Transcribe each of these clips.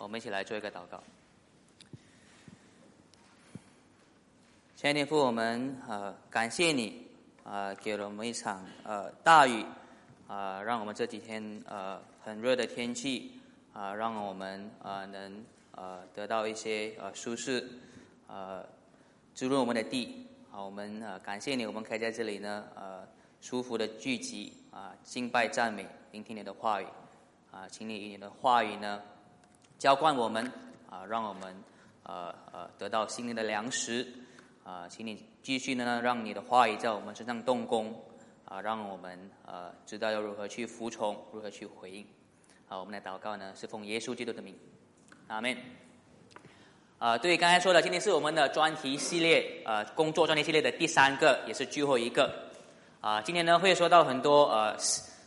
我们一起来做一个祷告。亲爱的父，我们呃感谢你啊，给了我们一场呃大雨啊，让我们这几天呃很热的天气啊，让我们啊能呃得到一些呃舒适呃滋润我们的地好。我们呃感谢你，我们可以在这里呢呃舒服的聚集啊，敬拜赞美，聆听你的话语啊，请你以你的话语呢。浇灌我们啊，让我们呃呃得到心灵的粮食啊，请你继续呢，让你的话语在我们身上动工啊，让我们呃知道要如何去服从，如何去回应。好，我们的祷告呢是奉耶稣基督的名，阿门。啊，对，刚才说的，今天是我们的专题系列呃工作专题系列的第三个，也是最后一个啊。今天呢会说到很多呃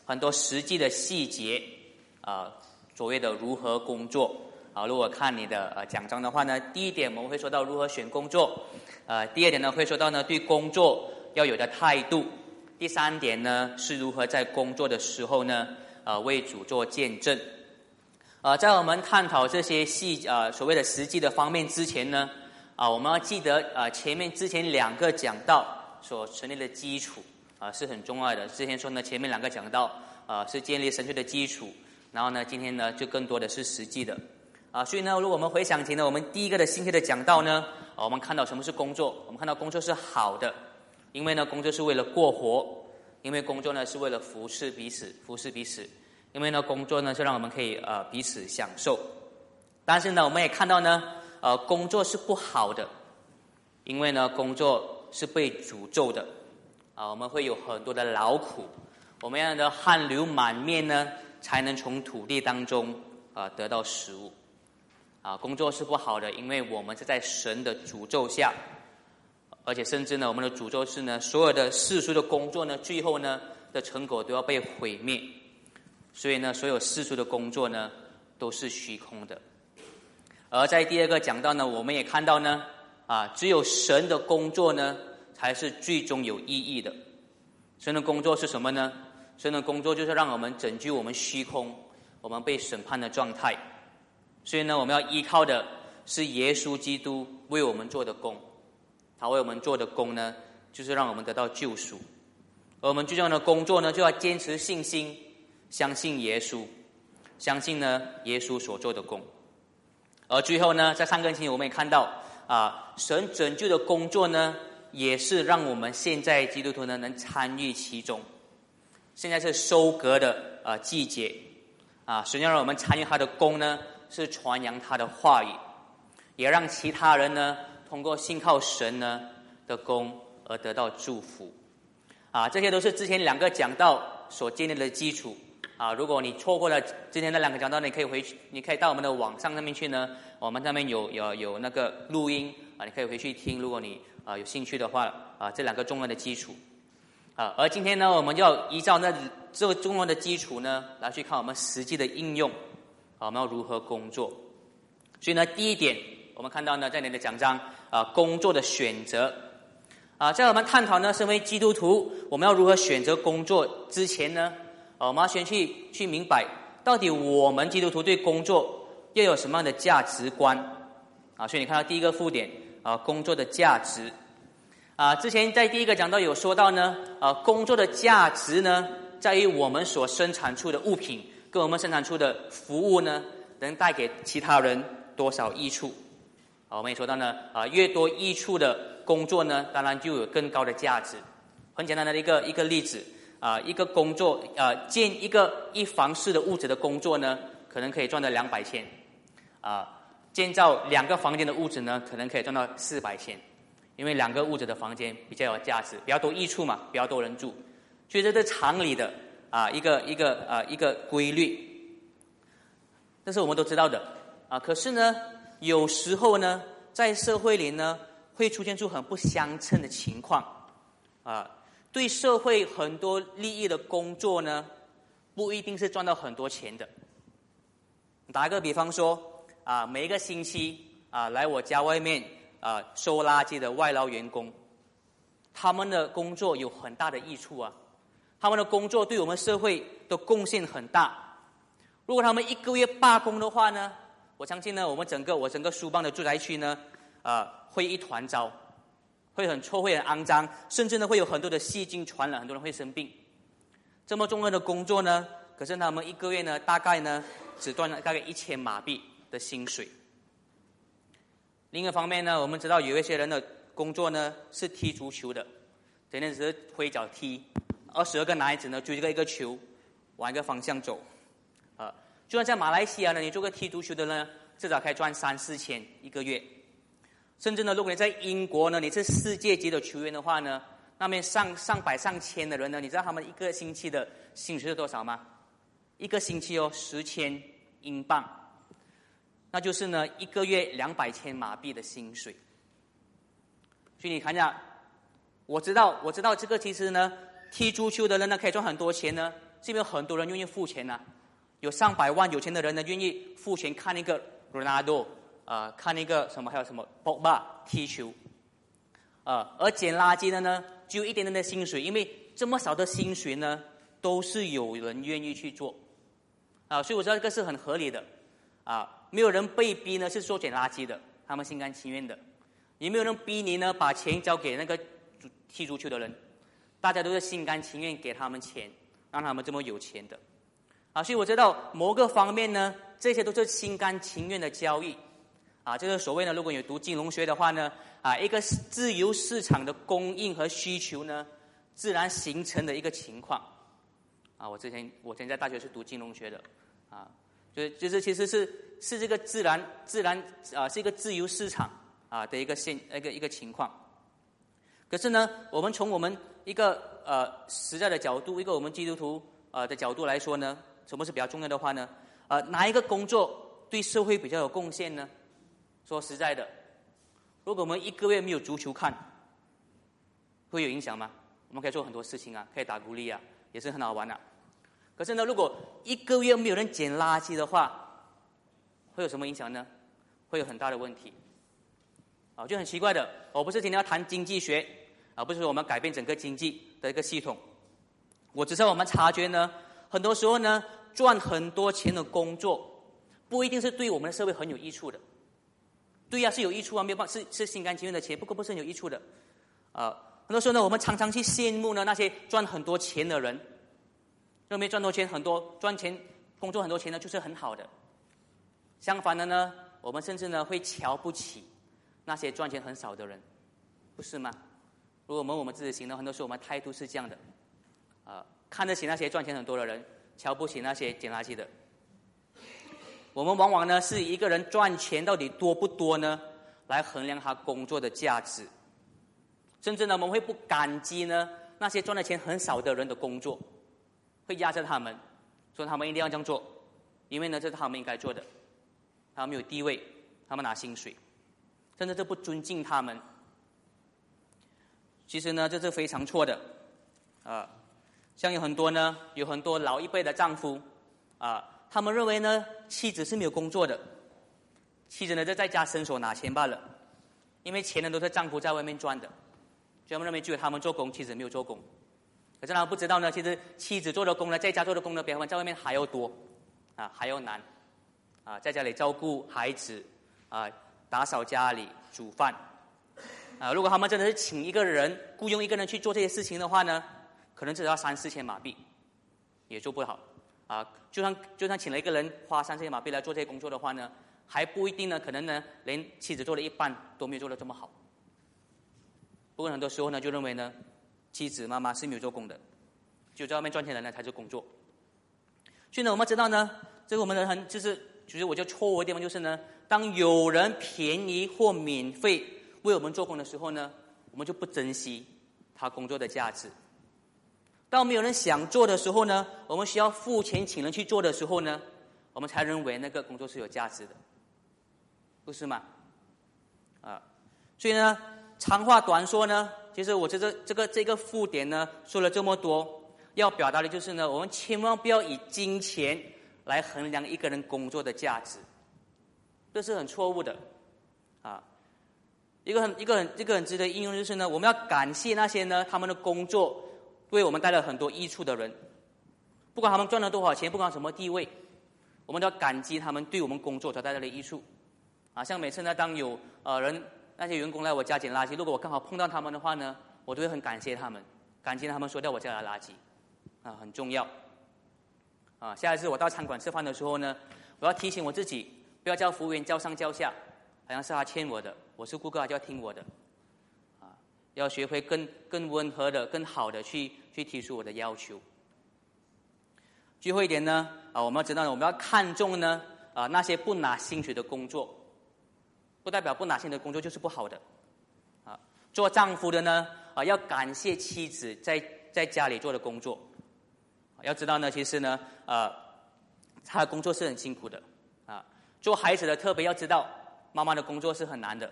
很多实际的细节啊。所谓的如何工作啊？如果看你的呃奖章的话呢，第一点我们会说到如何选工作，呃，第二点呢会说到呢对工作要有的态度，第三点呢是如何在工作的时候呢呃为主做见证。呃，在我们探讨这些细呃所谓的实际的方面之前呢，啊，我们要记得呃前面之前两个讲到所成立的基础啊是很重要的。之前说呢前面两个讲到啊是建立神学的基础。然后呢，今天呢就更多的是实际的，啊，所以呢，如果我们回想起呢，我们第一个的星期的讲到呢，啊，我们看到什么是工作？我们看到工作是好的，因为呢，工作是为了过活，因为工作呢是为了服侍彼此，服侍彼此，因为呢，工作呢是让我们可以呃彼此享受。但是呢，我们也看到呢，呃，工作是不好的，因为呢，工作是被诅咒的，啊，我们会有很多的劳苦，我们要的汗流满面呢。才能从土地当中啊得到食物，啊，工作是不好的，因为我们是在神的诅咒下，而且甚至呢，我们的诅咒是呢，所有的世俗的工作呢，最后呢的成果都要被毁灭，所以呢，所有世俗的工作呢都是虚空的。而在第二个讲到呢，我们也看到呢，啊，只有神的工作呢才是最终有意义的。神的工作是什么呢？神的工作就是让我们拯救我们虚空，我们被审判的状态。所以呢，我们要依靠的是耶稣基督为我们做的工。他为我们做的工呢，就是让我们得到救赎。而我们最重要的工作呢，就要坚持信心，相信耶稣，相信呢耶稣所做的工。而最后呢，在上个星期我们也看到啊，神拯救的工作呢，也是让我们现在基督徒呢能参与其中。现在是收割的呃季节，啊，实际上我们参与他的功呢，是传扬他的话语，也让其他人呢通过信靠神呢的功而得到祝福，啊，这些都是之前两个讲道所建立的基础，啊，如果你错过了之前那两个讲道，你可以回去，你可以到我们的网上那边去呢，我们那边有有有那个录音啊，你可以回去听，如果你啊有兴趣的话，啊，这两个重要的基础。啊，而今天呢，我们要依照那这个中文的基础呢，来去看我们实际的应用，啊，我们要如何工作。所以呢，第一点，我们看到呢，在你的奖章啊，工作的选择啊，在我们探讨呢，身为基督徒，我们要如何选择工作之前呢，我们要先去去明白，到底我们基督徒对工作要有什么样的价值观啊？所以你看到第一个副点啊，工作的价值。啊，之前在第一个讲到有说到呢，啊，工作的价值呢，在于我们所生产出的物品跟我们生产出的服务呢，能带给其他人多少益处？啊，我们也说到呢，啊，越多益处的工作呢，当然就有更高的价值。很简单的一个一个例子，啊，一个工作，啊，建一个一房式的屋子的工作呢，可能可以赚到两百千，啊，建造两个房间的屋子呢，可能可以赚到四百千。因为两个屋子的房间比较有价值，比较多益处嘛，比较多人住，所以这是常理的啊，一个一个啊一个规律，这是我们都知道的啊。可是呢，有时候呢，在社会里呢，会出现出很不相称的情况啊。对社会很多利益的工作呢，不一定是赚到很多钱的。打个比方说啊，每一个星期啊，来我家外面。啊，收垃圾的外劳员工，他们的工作有很大的益处啊！他们的工作对我们社会的贡献很大。如果他们一个月罢工的话呢，我相信呢，我们整个我整个书邦的住宅区呢，呃，会一团糟，会很臭，会很肮脏，甚至呢会有很多的细菌传染，很多人会生病。这么重要的工作呢，可是他们一个月呢，大概呢只赚了大概一千马币的薪水。另一方面呢，我们知道有一些人的工作呢是踢足球的，整天只是挥脚踢，二十二个男孩子呢追着一个球，往一个方向走。啊就算在马来西亚呢，你做个踢足球的呢，至少可以赚三四千一个月。甚至呢，如果你在英国呢，你是世界级的球员的话呢，那边上上百上千的人呢，你知道他们一个星期的薪水是多少吗？一个星期哦，十千英镑，那就是呢一个月两百千马币的薪水。所以你看一下，我知道我知道这个其实呢，踢足球的人呢可以赚很多钱呢，是因为很多人愿意付钱呢。有上百万有钱的人呢，愿意付钱看一个 Ronaldo，，啊，看一个什么还有什么博巴踢球，啊，而捡垃圾的呢，只有一点点的薪水，因为这么少的薪水呢，都是有人愿意去做，啊，所以我知道这个是很合理的，啊，没有人被逼呢是做捡垃圾的，他们心甘情愿的，也没有人逼你呢把钱交给那个踢足球的人，大家都是心甘情愿给他们钱，让他们这么有钱的。啊，所以我知道某个方面呢，这些都是心甘情愿的交易，啊，这个所谓呢，如果有读金融学的话呢，啊，一个自由市场的供应和需求呢，自然形成的一个情况，啊，我之前我之前在大学是读金融学的，啊，就就是其实是是这个自然自然啊，是一个自由市场啊的一个现一个一个情况，可是呢，我们从我们一个呃实在的角度，一个我们基督徒呃的角度来说呢。什么是比较重要的话呢？呃，哪一个工作对社会比较有贡献呢？说实在的，如果我们一个月没有足球看，会有影响吗？我们可以做很多事情啊，可以打鼓励啊，也是很好玩的。可是呢，如果一个月没有人捡垃圾的话，会有什么影响呢？会有很大的问题。啊，就很奇怪的，我不是今天要谈经济学，而不是说我们改变整个经济的一个系统。我只是我们察觉呢。很多时候呢，赚很多钱的工作，不一定是对我们的社会很有益处的。对呀，是有益处啊，没有办法，是是心甘情愿的钱，不过不是很有益处的。啊，很多时候呢，我们常常去羡慕呢那些赚很多钱的人，认为赚多钱很多赚钱工作很多钱呢就是很好的。相反的呢，我们甚至呢会瞧不起那些赚钱很少的人，不是吗？如果我们我们自己行呢，很多时候我们态度是这样的，啊。看得起那些赚钱很多的人，瞧不起那些捡垃圾的。我们往往呢是一个人赚钱到底多不多呢，来衡量他工作的价值。甚至呢，我们会不感激呢那些赚的钱很少的人的工作，会压着他们，说他们一定要这样做，因为呢这是他们应该做的。他们有地位，他们拿薪水，甚至这不尊敬他们。其实呢，这是非常错的，啊。像有很多呢，有很多老一辈的丈夫，啊，他们认为呢，妻子是没有工作的，妻子呢就在家伸手拿钱罢了，因为钱呢都是丈夫在外面赚的，所以他们认为只有他们做工，妻子没有做工。可是他不知道呢，其实妻子做的工呢，在家做的工呢，比他们在外面还要多，啊，还要难，啊，在家里照顾孩子，啊，打扫家里，煮饭，啊，如果他们真的是请一个人，雇佣一个人去做这些事情的话呢？可能只要三四千马币，也做不好啊！就算就算请了一个人花三四千马币来做这些工作的话呢，还不一定呢。可能呢，连妻子做了一半都没有做的这么好。不过很多时候呢，就认为呢，妻子妈妈是没有做工的，就在外面赚钱的人才是工作。所以呢，我们知道呢，这个我们的很就是，其实我就错误的地方就是呢，当有人便宜或免费为我们做工的时候呢，我们就不珍惜他工作的价值。当没有人想做的时候呢，我们需要付钱请人去做的时候呢，我们才认为那个工作是有价值的，不是吗？啊，所以呢，长话短说呢，其实我觉得这个这个附点呢说了这么多，要表达的就是呢，我们千万不要以金钱来衡量一个人工作的价值，这是很错误的，啊，一个很一个很一个很值得应用就是呢，我们要感谢那些呢他们的工作。为我们带来很多益处的人，不管他们赚了多少钱，不管什么地位，我们都要感激他们对我们工作所带来的益处。啊，像每次呢，当有呃人那些员工来我家捡垃圾，如果我刚好碰到他们的话呢，我都会很感谢他们，感谢他们收掉我家的垃圾，啊，很重要。啊，下一次我到餐馆吃饭的时候呢，我要提醒我自己，不要叫服务员叫上叫下，好像是他欠我的，我是顾客，他就要听我的。啊，要学会更更温和的、更好的去去提出我的要求。最后一点呢，啊，我们要知道，我们要看重呢，啊，那些不拿薪水的工作。不代表不拿钱的工作就是不好的，啊，做丈夫的呢，啊，要感谢妻子在在家里做的工作，要知道呢，其实呢，呃，他的工作是很辛苦的，啊，做孩子的特别要知道，妈妈的工作是很难的，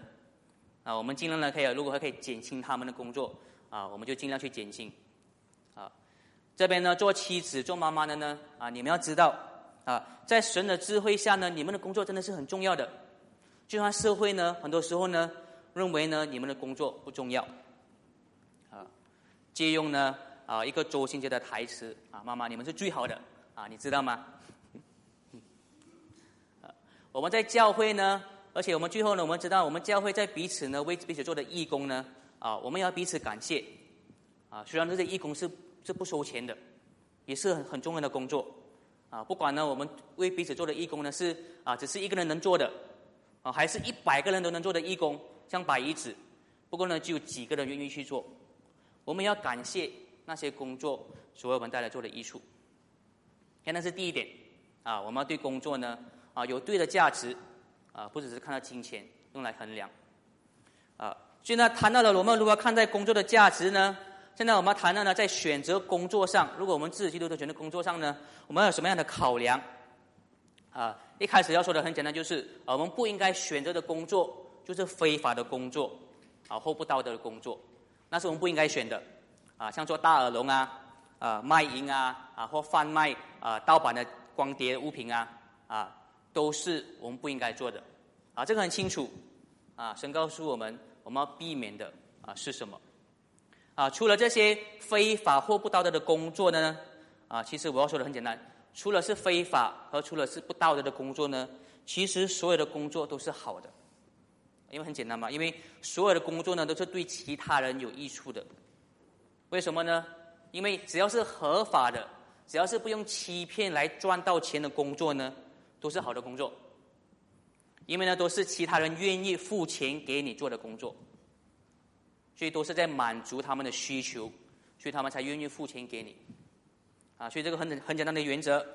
啊，我们尽量呢可以，如果可以减轻他们的工作，啊，我们就尽量去减轻，啊，这边呢，做妻子做妈妈的呢，啊，你们要知道，啊，在神的智慧下呢，你们的工作真的是很重要的。就像社会呢，很多时候呢，认为呢，你们的工作不重要，啊，借用呢啊一个周星驰的台词啊，妈妈你们是最好的啊，你知道吗？我们在教会呢，而且我们最后呢，我们知道我们教会在彼此呢为彼此做的义工呢，啊，我们要彼此感谢，啊，虽然这些义工是是不收钱的，也是很很重要的工作，啊，不管呢我们为彼此做的义工呢是啊只是一个人能做的。啊，还是一百个人都能做的义工，像摆椅子，不过呢，只有几个人愿意去做。我们要感谢那些工作所为我们带来做的益处。看，那是第一点啊，我们要对工作呢啊有对的价值啊，不只是看到金钱用来衡量啊。所以呢，谈到了我们如何看待工作的价值呢？现在我们谈到呢，在选择工作上，如果我们自己基督徒选择工作上呢，我们有什么样的考量啊？一开始要说的很简单，就是我们不应该选择的工作就是非法的工作，啊或不道德的工作，那是我们不应该选的，啊像做大耳聋啊，啊卖淫啊，啊或贩卖啊盗版的光碟物品啊，啊都是我们不应该做的，啊这个很清楚，啊神告诉我们我们要避免的啊是什么，啊除了这些非法或不道德的工作呢，啊其实我要说的很简单。除了是非法和除了是不道德的工作呢，其实所有的工作都是好的，因为很简单嘛，因为所有的工作呢都是对其他人有益处的。为什么呢？因为只要是合法的，只要是不用欺骗来赚到钱的工作呢，都是好的工作。因为呢都是其他人愿意付钱给你做的工作，所以都是在满足他们的需求，所以他们才愿意付钱给你。啊，所以这个很很简单的原则，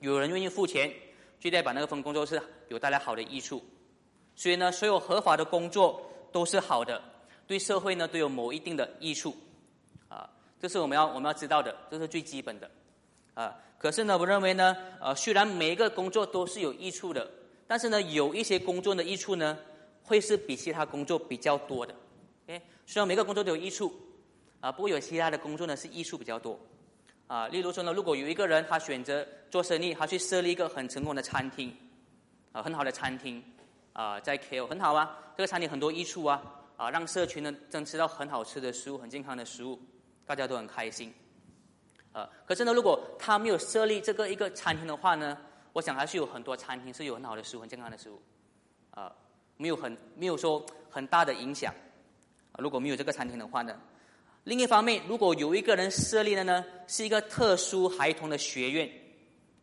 有人愿意付钱，就代表那个份工作是有带来好的益处。所以呢，所有合法的工作都是好的，对社会呢都有某一定的益处。啊，这是我们要我们要知道的，这是最基本的。啊，可是呢，我认为呢，呃，虽然每一个工作都是有益处的，但是呢，有一些工作的益处呢，会是比其他工作比较多的。哎，虽然每个工作都有益处，啊，不过有其他的工作呢是益处比较多。啊，例如说呢，如果有一个人他选择做生意，他去设立一个很成功的餐厅，啊，很好的餐厅，啊，在 KO 很好啊，这个餐厅很多益处啊，啊，让社群呢能吃到很好吃的食物、很健康的食物，大家都很开心，啊，可是呢，如果他没有设立这个一个餐厅的话呢，我想还是有很多餐厅是有很好的食物、很健康的食物，啊，没有很没有说很大的影响，啊如果没有这个餐厅的话呢？另一方面，如果有一个人设立的呢，是一个特殊孩童的学院，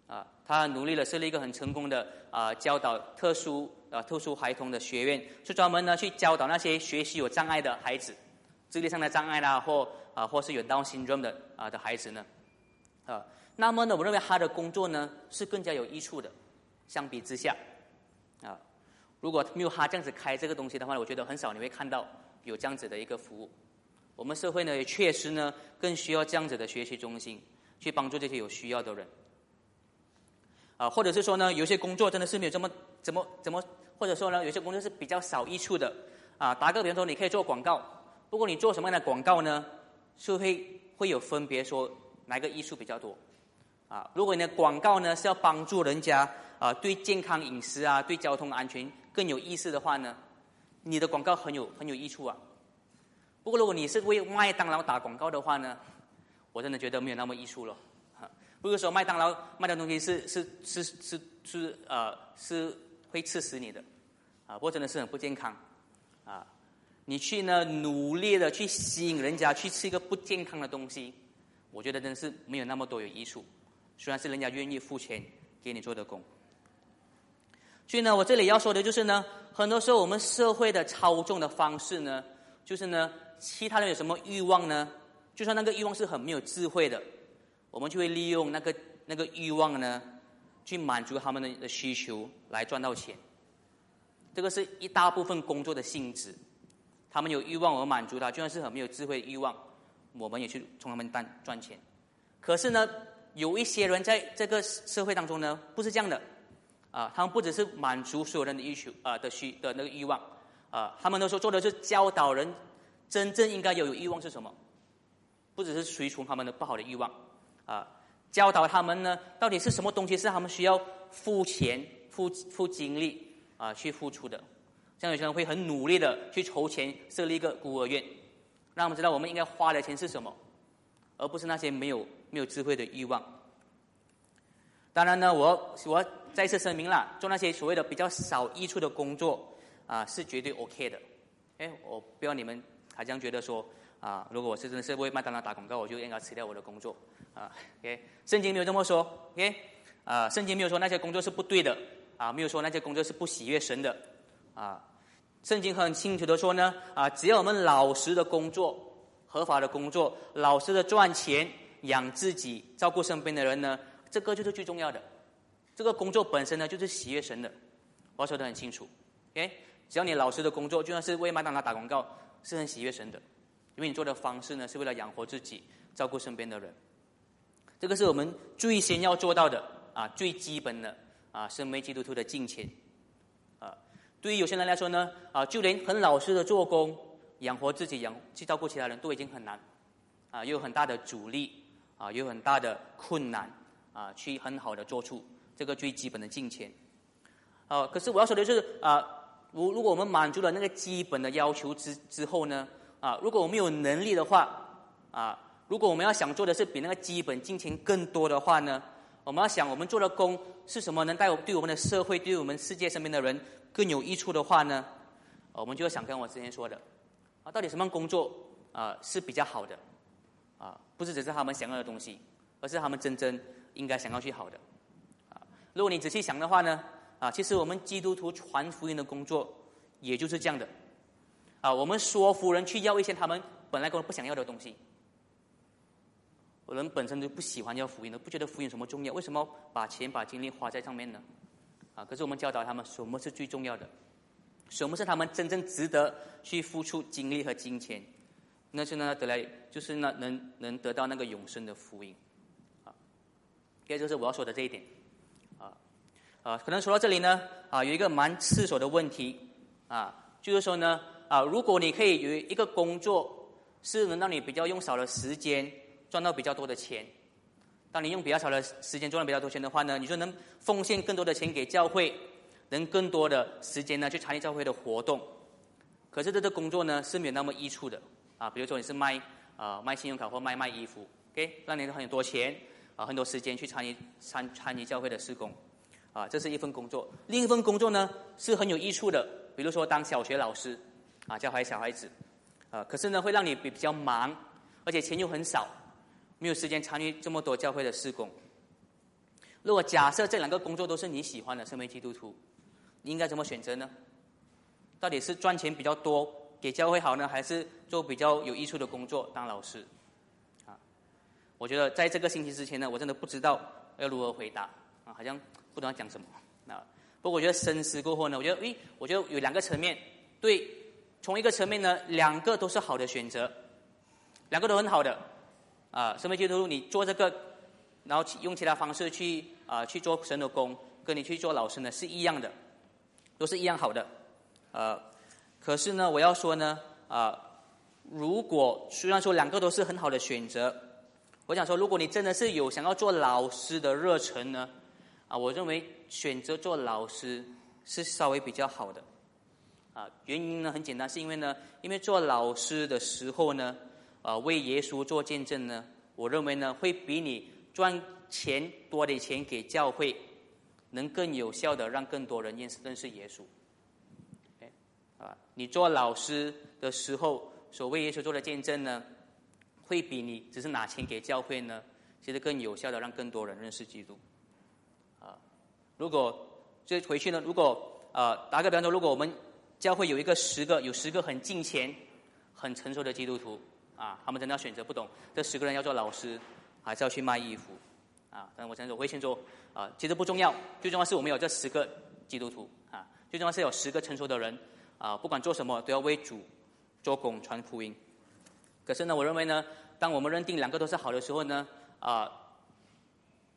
啊，他努力了设立一个很成功的啊，教导特殊啊特殊孩童的学院，是专门呢去教导那些学习有障碍的孩子，智力上的障碍啦，或啊或是有 Down syndrome 的啊的孩子呢，啊，那么呢，我认为他的工作呢是更加有益处的，相比之下，啊，如果没有他这样子开这个东西的话，我觉得很少你会看到有这样子的一个服务。我们社会呢也确实呢更需要这样子的学习中心，去帮助这些有需要的人。啊，或者是说呢，有些工作真的是没有这么怎么怎么，或者说呢，有些工作是比较少益处的。啊，打个比方说，你可以做广告，不过你做什么样的广告呢？是会会有分别说哪个益处比较多。啊，如果你的广告呢是要帮助人家啊对健康饮食啊对交通安全更有意识的话呢，你的广告很有很有益处啊。不过，如果你是为麦当劳打广告的话呢，我真的觉得没有那么艺术了。哈，不是说麦当劳卖的东西是是是是是呃是会刺死你的，啊，不过真的是很不健康，啊，你去呢努力的去吸引人家去吃一个不健康的东西，我觉得真的是没有那么多有益处，虽然是人家愿意付钱给你做的工。所以呢，我这里要说的就是呢，很多时候我们社会的操纵的方式呢，就是呢，其他人有什么欲望呢？就算那个欲望是很没有智慧的，我们就会利用那个那个欲望呢，去满足他们的的需求来赚到钱。这个是一大部分工作的性质，他们有欲望而满足他，就算是很没有智慧的欲望，我们也去从他们赚赚钱。可是呢，有一些人在这个社会当中呢，不是这样的。啊，他们不只是满足所有人的欲求啊的需的那个欲望，啊，他们都说做的是教导人真正应该有欲望是什么，不只是随从他们的不好的欲望，啊，教导他们呢到底是什么东西是他们需要付钱、付付精力啊去付出的，像有些人会很努力的去筹钱设立一个孤儿院，让我们知道我们应该花的钱是什么，而不是那些没有没有智慧的欲望。当然呢，我我。再次声明了，做那些所谓的比较少益处的工作啊，是绝对 OK 的。哎，我不要你们他将觉得说啊，如果我是真的是为麦当劳打广告，我就应该辞掉我的工作啊。OK，圣经没有这么说。OK，啊，圣经没有说那些工作是不对的啊，没有说那些工作是不喜悦神的啊。圣经很清楚的说呢啊，只要我们老实的工作、合法的工作、老实的赚钱养自己、照顾身边的人呢，这个就是最重要的。这个工作本身呢，就是喜悦神的，我说的很清楚。OK，只要你老实的工作，就算是为麦当劳打广告，是很喜悦神的，因为你做的方式呢，是为了养活自己，照顾身边的人。这个是我们最先要做到的啊，最基本的啊，身为基督徒的敬虔。啊，对于有些人来说呢，啊，就连很老实的做工，养活自己，养去照顾其他人都已经很难，啊，有很大的阻力，啊，有很大的困难，啊，去很好的做出。这个最基本的金钱，啊，可是我要说的是啊，如如果我们满足了那个基本的要求之之后呢，啊，如果我们有能力的话，啊，如果我们要想做的是比那个基本金钱更多的话呢，我们要想我们做的工是什么能带我对我们的社会、对我们世界身边的人更有益处的话呢，我们就要想跟我之前说的，啊，到底什么工作啊是比较好的，啊，不是只是他们想要的东西，而是他们真正应该想要去好的。啊如果你仔细想的话呢，啊，其实我们基督徒传福音的工作，也就是这样的，啊，我们说服人去要一些他们本来根本不想要的东西，我人本身就不喜欢要福音的，不觉得福音什么重要，为什么把钱把精力花在上面呢？啊，可是我们教导他们什么是最重要的，什么是他们真正值得去付出精力和金钱，那是呢得来就是呢能能得到那个永生的福音，啊，这就是我要说的这一点。啊，可能说到这里呢，啊，有一个蛮刺手的问题，啊，就是说呢，啊，如果你可以有一个工作是能让你比较用少的时间赚到比较多的钱，当你用比较少的时间赚到比较多钱的话呢，你就能奉献更多的钱给教会，能更多的时间呢去参与教会的活动。可是这个工作呢是没有那么益处的，啊，比如说你是卖啊卖信用卡或卖卖衣服，OK，让你很多钱啊很多时间去参与参参与教会的施工。啊，这是一份工作。另一份工作呢，是很有益处的，比如说当小学老师，啊，教坏小孩子，啊，可是呢，会让你比比较忙，而且钱又很少，没有时间参与这么多教会的施工。如果假设这两个工作都是你喜欢的，身为基督徒，你应该怎么选择呢？到底是赚钱比较多，给教会好呢，还是做比较有益处的工作，当老师？啊，我觉得在这个星期之前呢，我真的不知道要如何回答，啊，好像。不知道讲什么，啊，不过我觉得深思过后呢，我觉得，诶，我觉得有两个层面，对，从一个层面呢，两个都是好的选择，两个都很好的，啊，身为基督徒，你做这个，然后用其他方式去啊去做神的工，跟你去做老师呢是一样的，都是一样好的，呃，可是呢，我要说呢，啊，如果虽然说两个都是很好的选择，我想说，如果你真的是有想要做老师的热忱呢？啊，我认为选择做老师是稍微比较好的，啊，原因呢很简单，是因为呢，因为做老师的时候呢，啊，为耶稣做见证呢，我认为呢，会比你赚钱多的钱给教会，能更有效的让更多人认识认识耶稣。啊，你做老师的时候，所为耶稣做的见证呢，会比你只是拿钱给教会呢，其实更有效的让更多人认识基督。如果这回去呢，如果呃打个比方说，如果我们教会有一个十个有十个很敬虔、很成熟的基督徒，啊，他们真的要选择不懂，这十个人要做老师，还是要去卖衣服？啊，但我想说，我会先说，啊，其实不重要，最重要是我们有这十个基督徒，啊，最重要是有十个成熟的人。啊，不管做什么都要为主做工传福音。可是呢，我认为呢，当我们认定两个都是好的时候呢，啊，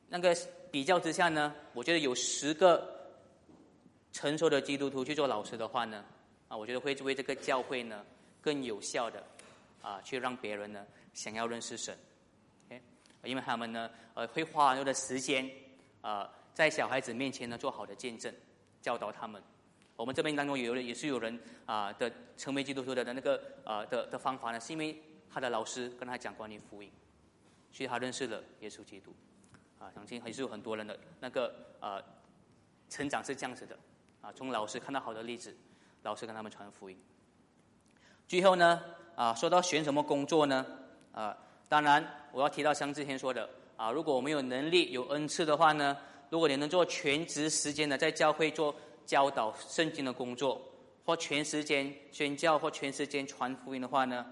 那个比较之下呢，我觉得有十个成熟的基督徒去做老师的话呢，啊，我觉得会为这个教会呢更有效的啊，去让别人呢想要认识神。OK，因为他们呢，呃，会花很多的时间啊，在小孩子面前呢做好的见证，教导他们。我们这边当中有人也是有人啊的成为基督徒的的那个啊的的方法呢，是因为他的老师跟他讲关于福音，所以他认识了耶稣基督，啊，相信还是有很多人的那个呃成长是这样子的，啊，从老师看到好的例子，老师跟他们传福音。最后呢，啊，说到选什么工作呢？啊，当然我要提到像之前说的，啊，如果我们有能力有恩赐的话呢，如果你能做全职时间的在教会做。教导圣经的工作，或全时间宣教，或全时间传福音的话呢，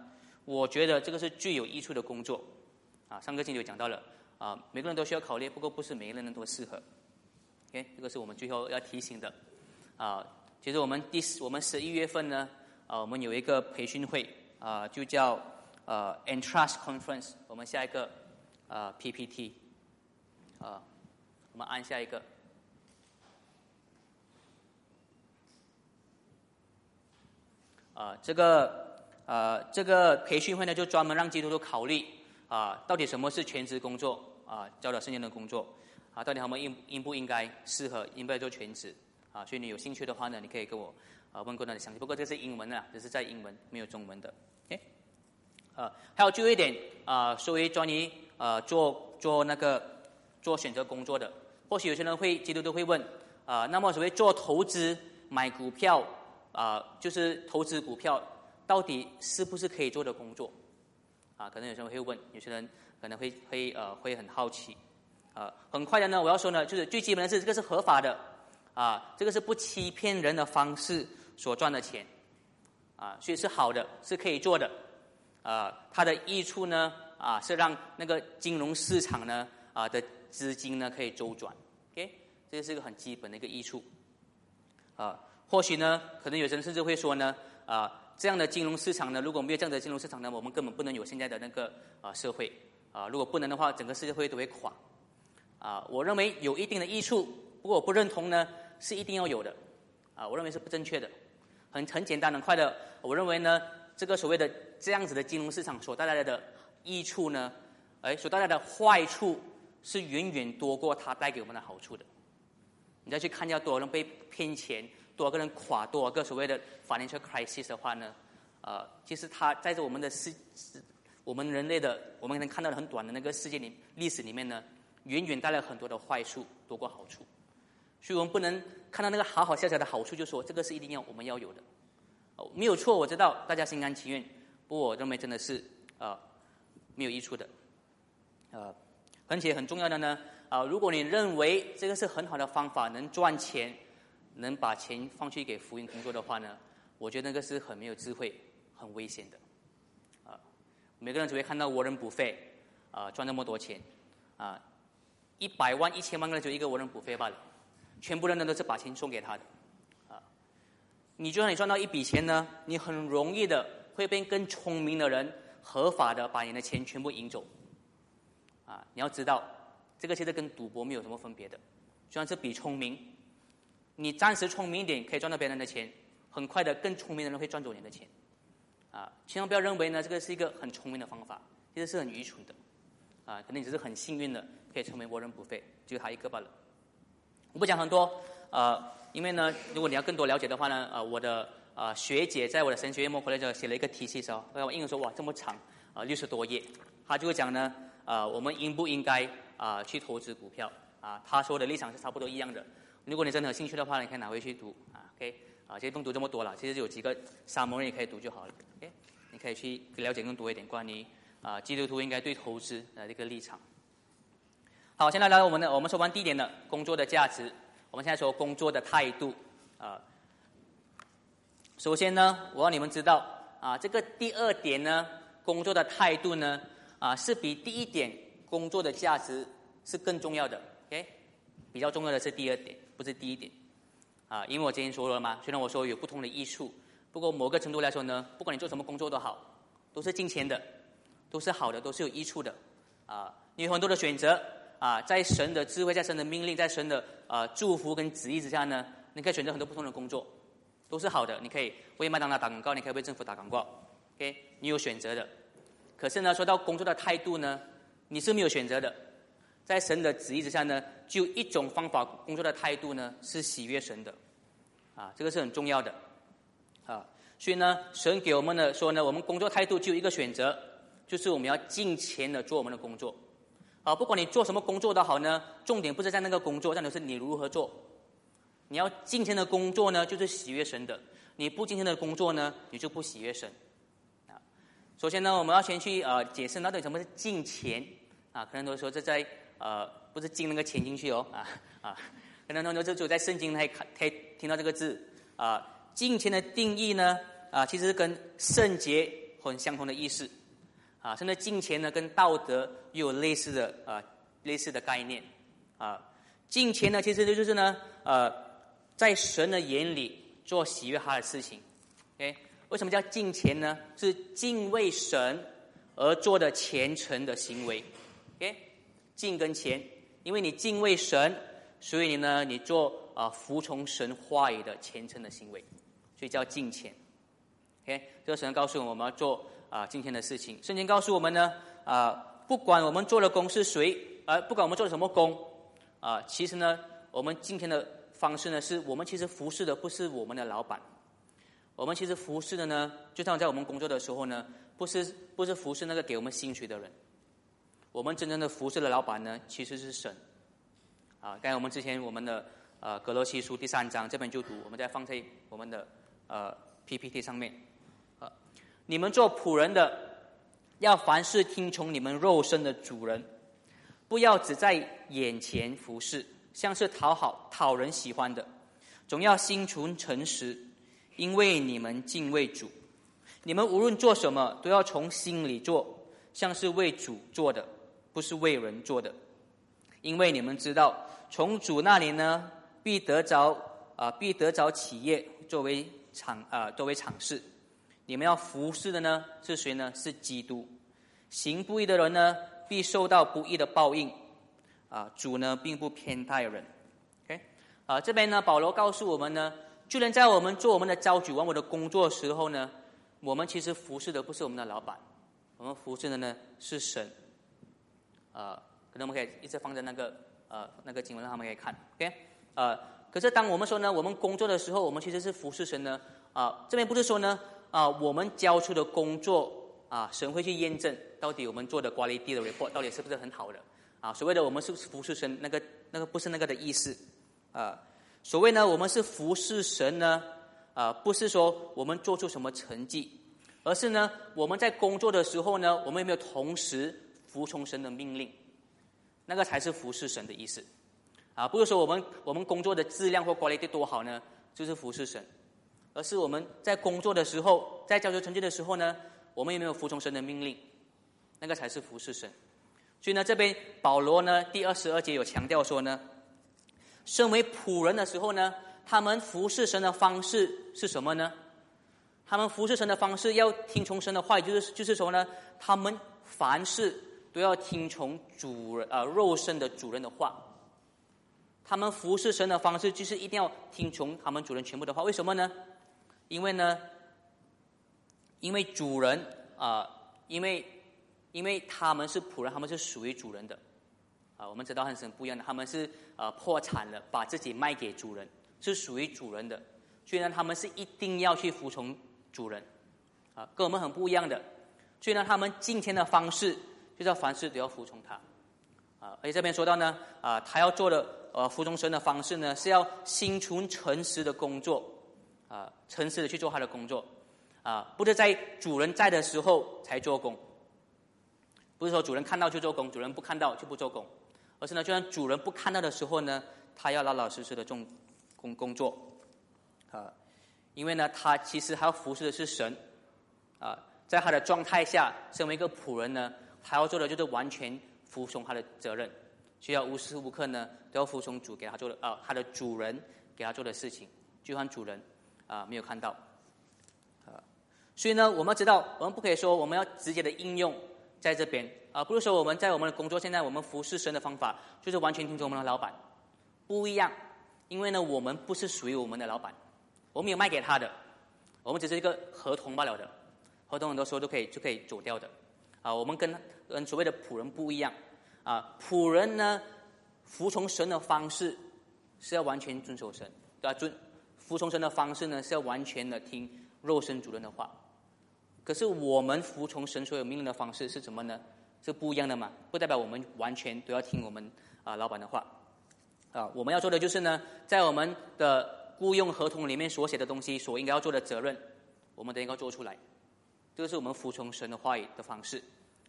我觉得这个是最有益处的工作。啊，上个星期讲到了，啊，每个人都需要考虑，不过不是每个人都适合。OK，这个是我们最后要提醒的。啊，其实我们第十我们十一月份呢，啊，我们有一个培训会，啊，就叫呃 Entrust Conference。我们下一个啊 PPT，啊，我们按下一个。啊，这个呃，这个培训会呢，就专门让基督徒考虑啊，到底什么是全职工作啊，教导圣经的工作啊，到底他们应应不应该适合，应不应该做全职啊？所以你有兴趣的话呢，你可以跟我啊问更多的详细。不过这是英文的，只是在英文，没有中文的。OK，呃，还有最后一点啊，所谓关于呃做做那个做选择工作的，或许有些人会基督都会问啊，那么所谓做投资买股票。啊，就是投资股票，到底是不是可以做的工作？啊，可能有些人会问，有些人可能会会呃会很好奇。啊，很快的呢，我要说呢，就是最基本的是这个是合法的，啊，这个是不欺骗人的方式所赚的钱，啊，所以是好的，是可以做的。啊，它的益处呢，啊，是让那个金融市场呢，啊的资金呢可以周转。OK，这是一个很基本的一个益处。啊。或许呢，可能有些人甚至会说呢，啊，这样的金融市场呢，如果没有这样的金融市场呢，我们根本不能有现在的那个啊社会啊。如果不能的话，整个世界会都会垮。啊，我认为有一定的益处，不过我不认同呢，是一定要有的。啊，我认为是不正确的。很很简单很快的，我认为呢，这个所谓的这样子的金融市场所带来的益处呢，哎，所带来的坏处是远远多过它带给我们的好处的。你再去看一下多少人被骗钱。多少个人垮，多少个所谓的 financial crisis 的话呢？呃，其实它在这我们的世，我们人类的我们能看到的很短的那个世界里历史里面呢，远远带来很多的坏处多过好处，所以我们不能看到那个好好笑笑的好处就说这个是一定要我们要有的，哦，没有错，我知道大家心甘情愿，不过我认为真的是呃没有益处的，呃，而且很重要的呢，啊，如果你认为这个是很好的方法能赚钱。能把钱放去给福音工作的话呢，我觉得那个是很没有智慧、很危险的。啊，每个人只会看到沃人补费，啊，赚那么多钱，啊，一百万、一千万个人就一个沃人补费罢了，全部人呢都是把钱送给他的。啊，你就算你赚到一笔钱呢，你很容易的会被更聪明的人合法的把你的钱全部赢走。啊，你要知道，这个其实跟赌博没有什么分别的，虽然是比聪明。你暂时聪明一点，可以赚到别人的钱，很快的，更聪明的人会赚走你的钱，啊，千万不要认为呢，这个是一个很聪明的方法，其实是很愚蠢的，啊，可能你只是很幸运的，可以成为沃人不费，就他一个罢了。我不讲很多，呃，因为呢，如果你要更多了解的话呢，呃，我的呃学姐在我的神学院末课来讲写了一个题的时候，我英文说哇这么长，啊六十多页，他就会讲呢，呃，我们应不应该啊去投资股票？啊，他说的立场是差不多一样的。如果你真的有兴趣的话，你可以拿回去读啊，OK，啊，其实不用读这么多了，其实有几个沙门也可以读就好了，OK，你可以去了解更多一点关于啊基督徒应该对投资的这个立场。好，现在来到我们的，我们说完第一点的工作的价值，我们现在说工作的态度啊。首先呢，我让你们知道啊，这个第二点呢，工作的态度呢，啊，是比第一点工作的价值是更重要的，OK，比较重要的是第二点。不是第一点，啊，因为我之前说了嘛，虽然我说有不同的艺术，不过某个程度来说呢，不管你做什么工作都好，都是金钱的，都是好的，都是有益处的，啊，你有很多的选择，啊，在神的智慧，在神的命令，在神的啊祝福跟旨意之下呢，你可以选择很多不同的工作，都是好的，你可以为麦当劳打广告，你可以为政府打广告，OK，你有选择的，可是呢，说到工作的态度呢，你是没有选择的。在神的旨意之下呢，就一种方法工作的态度呢，是喜悦神的，啊，这个是很重要的，啊，所以呢，神给我们的说呢，我们工作态度就一个选择，就是我们要尽钱的做我们的工作，啊，不管你做什么工作都好呢，重点不是在那个工作，重点是你如何做，你要尽钱的工作呢，就是喜悦神的，你不尽钱的工作呢，你就不喜悦神，啊，首先呢，我们要先去呃解释到底什么是尽钱，啊，可能都说这在。呃，不是进那个钱进去哦，啊啊，可能很多就只有在圣经才看才听到这个字啊。金钱的定义呢，啊，其实跟圣洁很相同的意思啊。甚至金钱呢，跟道德又有类似的啊类似的概念啊。金钱呢，其实就是呢，呃，在神的眼里做喜悦他的事情。哎，为什么叫敬钱呢？是敬畏神而做的虔诚的行为。OK。敬跟虔，因为你敬畏神，所以呢，你做啊服从神话语的虔诚的行为，所以叫敬虔。OK，这个神告诉我们，我们要做啊敬虔的事情。圣经告诉我们呢，啊不管我们做的工是谁，啊不管我们做的什么工，啊其实呢，我们今天的方式呢，是我们其实服侍的不是我们的老板，我们其实服侍的呢，就像在我们工作的时候呢，不是不是服侍那个给我们薪水的人。我们真正的服侍的老板呢，其实是神。啊，刚才我们之前我们的呃《格罗西书》第三章这本就读，我们再放在我们的呃 PPT 上面。啊，你们做仆人的，要凡事听从你们肉身的主人，不要只在眼前服侍，像是讨好讨人喜欢的，总要心存诚实，因为你们敬畏主。你们无论做什么，都要从心里做，像是为主做的。不是为人做的，因为你们知道，从主那里呢，必得着啊，必得着企业作为场啊，作为场事。你们要服侍的呢，是谁呢？是基督。行不义的人呢，必受到不义的报应。啊，主呢，并不偏待人。OK，啊，这边呢，保罗告诉我们呢，就连在我们做我们的招举完我的工作时候呢，我们其实服侍的不是我们的老板，我们服侍的呢，是神。呃，可能我们可以一直放在那个呃那个经文，让他们可以看，OK？呃，可是当我们说呢，我们工作的时候，我们其实是服侍神呢。啊，这边不是说呢，啊，我们交出的工作啊，神会去验证到底我们做的 quality 的 report 到底是不是很好的。啊，所谓的我们是服侍神，那个那个不是那个的意思。啊，所谓呢，我们是服侍神呢，啊，不是说我们做出什么成绩，而是呢，我们在工作的时候呢，我们有没有同时。服从神的命令，那个才是服侍神的意思，啊，不是说我们我们工作的质量或 quality 多好呢，就是服侍神，而是我们在工作的时候，在交出成绩的时候呢，我们有没有服从神的命令，那个才是服侍神。所以呢，这边保罗呢第二十二节有强调说呢，身为仆人的时候呢，他们服侍神的方式是什么呢？他们服侍神的方式要听从神的话，就是就是说呢，他们凡事。都要听从主人呃肉身的主人的话，他们服侍神的方式就是一定要听从他们主人全部的话。为什么呢？因为呢，因为主人啊，因为因为他们是仆人，他们是属于主人的啊。我们知道很神不一样的，他们是呃破产了，把自己卖给主人，是属于主人的。所以呢，他们是一定要去服从主人啊，跟我们很不一样的。所以呢，他们今天的方式。就叫凡事都要服从他，啊，而且这边说到呢，啊，他要做的呃服从神的方式呢，是要心存诚实的工作，啊，诚实的去做他的工作，啊，不是在主人在的时候才做工，不是说主人看到就做工，主人不看到就不做工，而是呢，就算主人不看到的时候呢，他要老老实实的做工工作，啊，因为呢，他其实还要服侍的是神，啊，在他的状态下，身为一个仆人呢，他要做的就是完全服从他的责任。需要无时无刻呢都要服从主给他做的啊，他的主人给他做的事情，就算主人啊没有看到啊，所以呢，我们要知道，我们不可以说我们要直接的应用在这边啊，不是说我们在我们的工作现在我们服侍神的方法就是完全听从我们的老板，不一样，因为呢，我们不是属于我们的老板，我们有卖给他的，我们只是一个合同罢了的，合同很多时候都可以就可以走掉的。啊，我们跟跟所谓的仆人不一样。啊，仆人呢，服从神的方式是要完全遵守神，对吧？遵服从神的方式呢，是要完全的听肉身主人的话。可是我们服从神所有命令的方式是什么呢？是不一样的嘛？不代表我们完全都要听我们啊老板的话。啊，我们要做的就是呢，在我们的雇佣合同里面所写的东西，所应该要做的责任，我们都应该做出来。这个是我们服从神的话语的方式。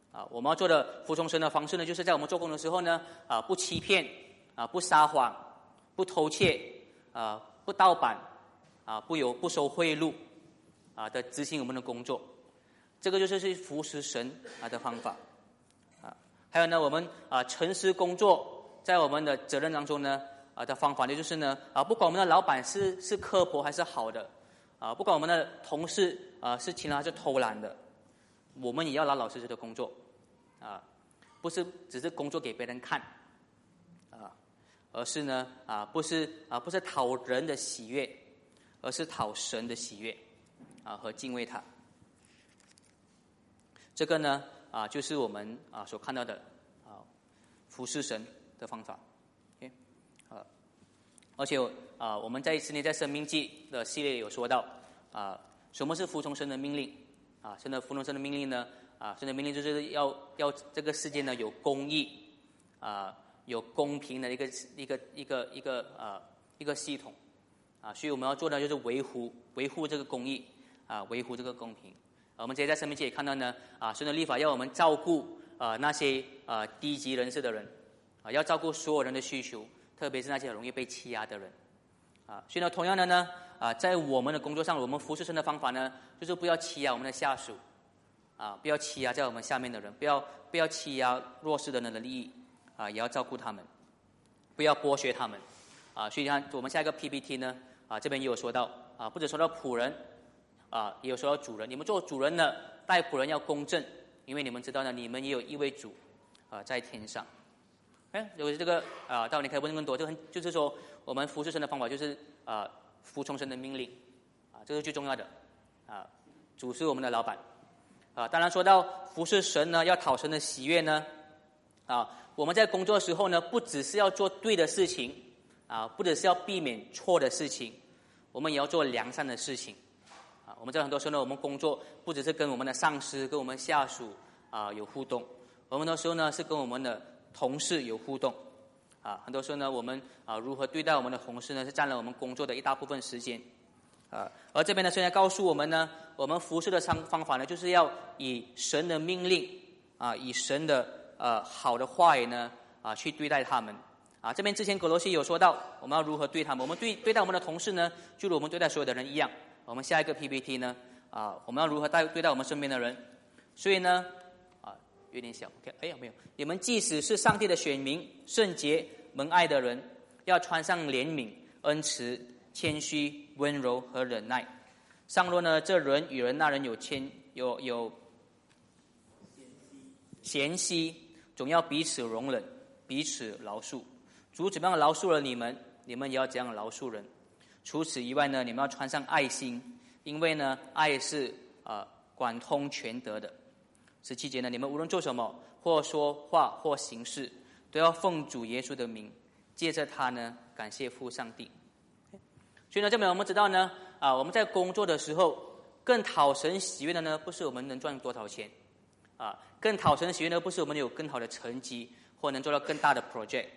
啊，我们要做的服从神的方式呢，就是在我们做工的时候呢，啊，不欺骗，啊，不撒谎，不偷窃，啊，不盗版，啊，不有不收贿赂，啊的执行我们的工作，这个就是是服侍神啊的方法，啊，还有呢，我们啊诚实工作，在我们的责任当中呢，啊的方法呢，就是呢，啊，不管我们的老板是是刻薄还是好的，啊，不管我们的同事啊是勤劳还是偷懒的。我们也要老老实实的工作，啊，不是只是工作给别人看，啊，而是呢，啊，不是啊，不是讨人的喜悦，而是讨神的喜悦，啊，和敬畏他。这个呢，啊，就是我们啊所看到的啊，服侍神的方法，而且啊，我们在之前在生命记的系列有说到，啊，什么是服从神的命令？啊，神的服从神的命令呢？啊，神的命令就是要要这个世界呢有公义，啊，有公平的一个一个一个一个啊一个系统，啊，所以我们要做的就是维护维护这个公义，啊，维护这个公平。我们直接在生命界也看到呢，啊，神的立法要我们照顾啊那些啊低级人士的人，啊，要照顾所有人的需求，特别是那些容易被欺压的人，啊，所以呢，同样的呢。啊，在我们的工作上，我们服侍神的方法呢，就是不要欺压我们的下属，啊，不要欺压在我们下面的人，不要不要欺压弱势的人的利益，啊，也要照顾他们，不要剥削他们，啊，所以看我们下一个 PPT 呢，啊，这边也有说到，啊，不止说到仆人，啊，也有说到主人，你们做主人的带仆人要公正，因为你们知道呢，你们也有一位主，啊，在天上，哎，有这个啊，到你可以问更多，就很就是说，我们服侍神的方法就是啊。服从神的命令，啊，这是最重要的，啊，主是我们的老板，啊，当然说到服侍神呢，要讨神的喜悦呢，啊，我们在工作时候呢，不只是要做对的事情，啊，不只是要避免错的事情，我们也要做良善的事情，啊，我们在很多时候呢，我们工作不只是跟我们的上司、跟我们下属啊有互动，我们的时候呢是跟我们的同事有互动。啊，很多时候呢，我们啊如何对待我们的同事呢？是占了我们工作的一大部分时间，啊，而这边呢，现在告诉我们呢，我们服侍的方方法呢，就是要以神的命令啊，以神的呃好的话语呢啊去对待他们，啊，这边之前格罗西有说到，我们要如何对他们？我们对对待我们的同事呢，就如我们对待所有的人一样。我们下一个 PPT 呢，啊，我们要如何待对待我们身边的人？所以呢，有点小，OK，哎呀，没有，你们即使是上帝的选民，圣洁。蒙爱的人要穿上怜悯、恩慈、谦虚、温柔和忍耐。上若呢，这人与人那人有谦有有嫌隙，总要彼此容忍，彼此饶恕。主怎么样饶恕了你们，你们也要怎样饶恕人。除此以外呢，你们要穿上爱心，因为呢，爱是啊管通全德的。十七节呢，你们无论做什么，或说话，或行事。都要奉主耶稣的名，借着他呢，感谢父上帝。所以呢，这边我们知道呢，啊，我们在工作的时候，更讨神喜悦的呢，不是我们能赚多少钱，啊，更讨神喜悦的不是我们有更好的成绩或能做到更大的 project。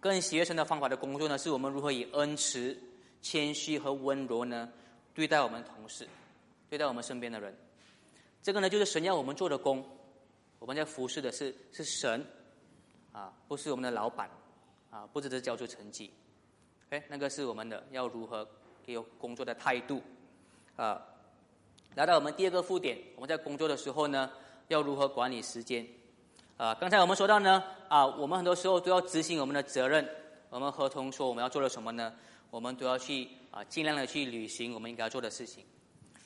更喜悦神的方法的工作呢，是我们如何以恩慈、谦虚和温柔呢，对待我们同事，对待我们身边的人。这个呢，就是神要我们做的工。我们在服侍的是是神，啊，不是我们的老板，啊，不只是交出成绩。哎，那个是我们的要如何有工作的态度，啊。来到我们第二个副点，我们在工作的时候呢，要如何管理时间？啊，刚才我们说到呢，啊，我们很多时候都要执行我们的责任。我们合同说我们要做的什么呢？我们都要去啊，尽量的去履行我们应该做的事情。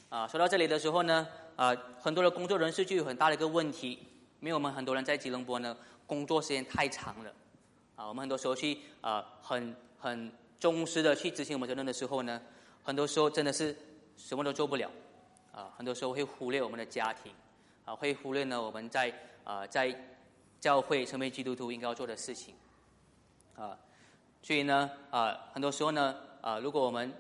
啊，说到这里的时候呢，啊，很多的工作人士就有很大的一个问题，因为我们很多人在吉隆坡呢，工作时间太长了。啊，我们很多时候去啊，很很忠实的去执行我们责任的时候呢，很多时候真的是什么都做不了。啊，很多时候会忽略我们的家庭，啊，会忽略呢我们在啊在教会成为基督徒应该要做的事情，啊，所以呢啊很多时候呢啊如果我们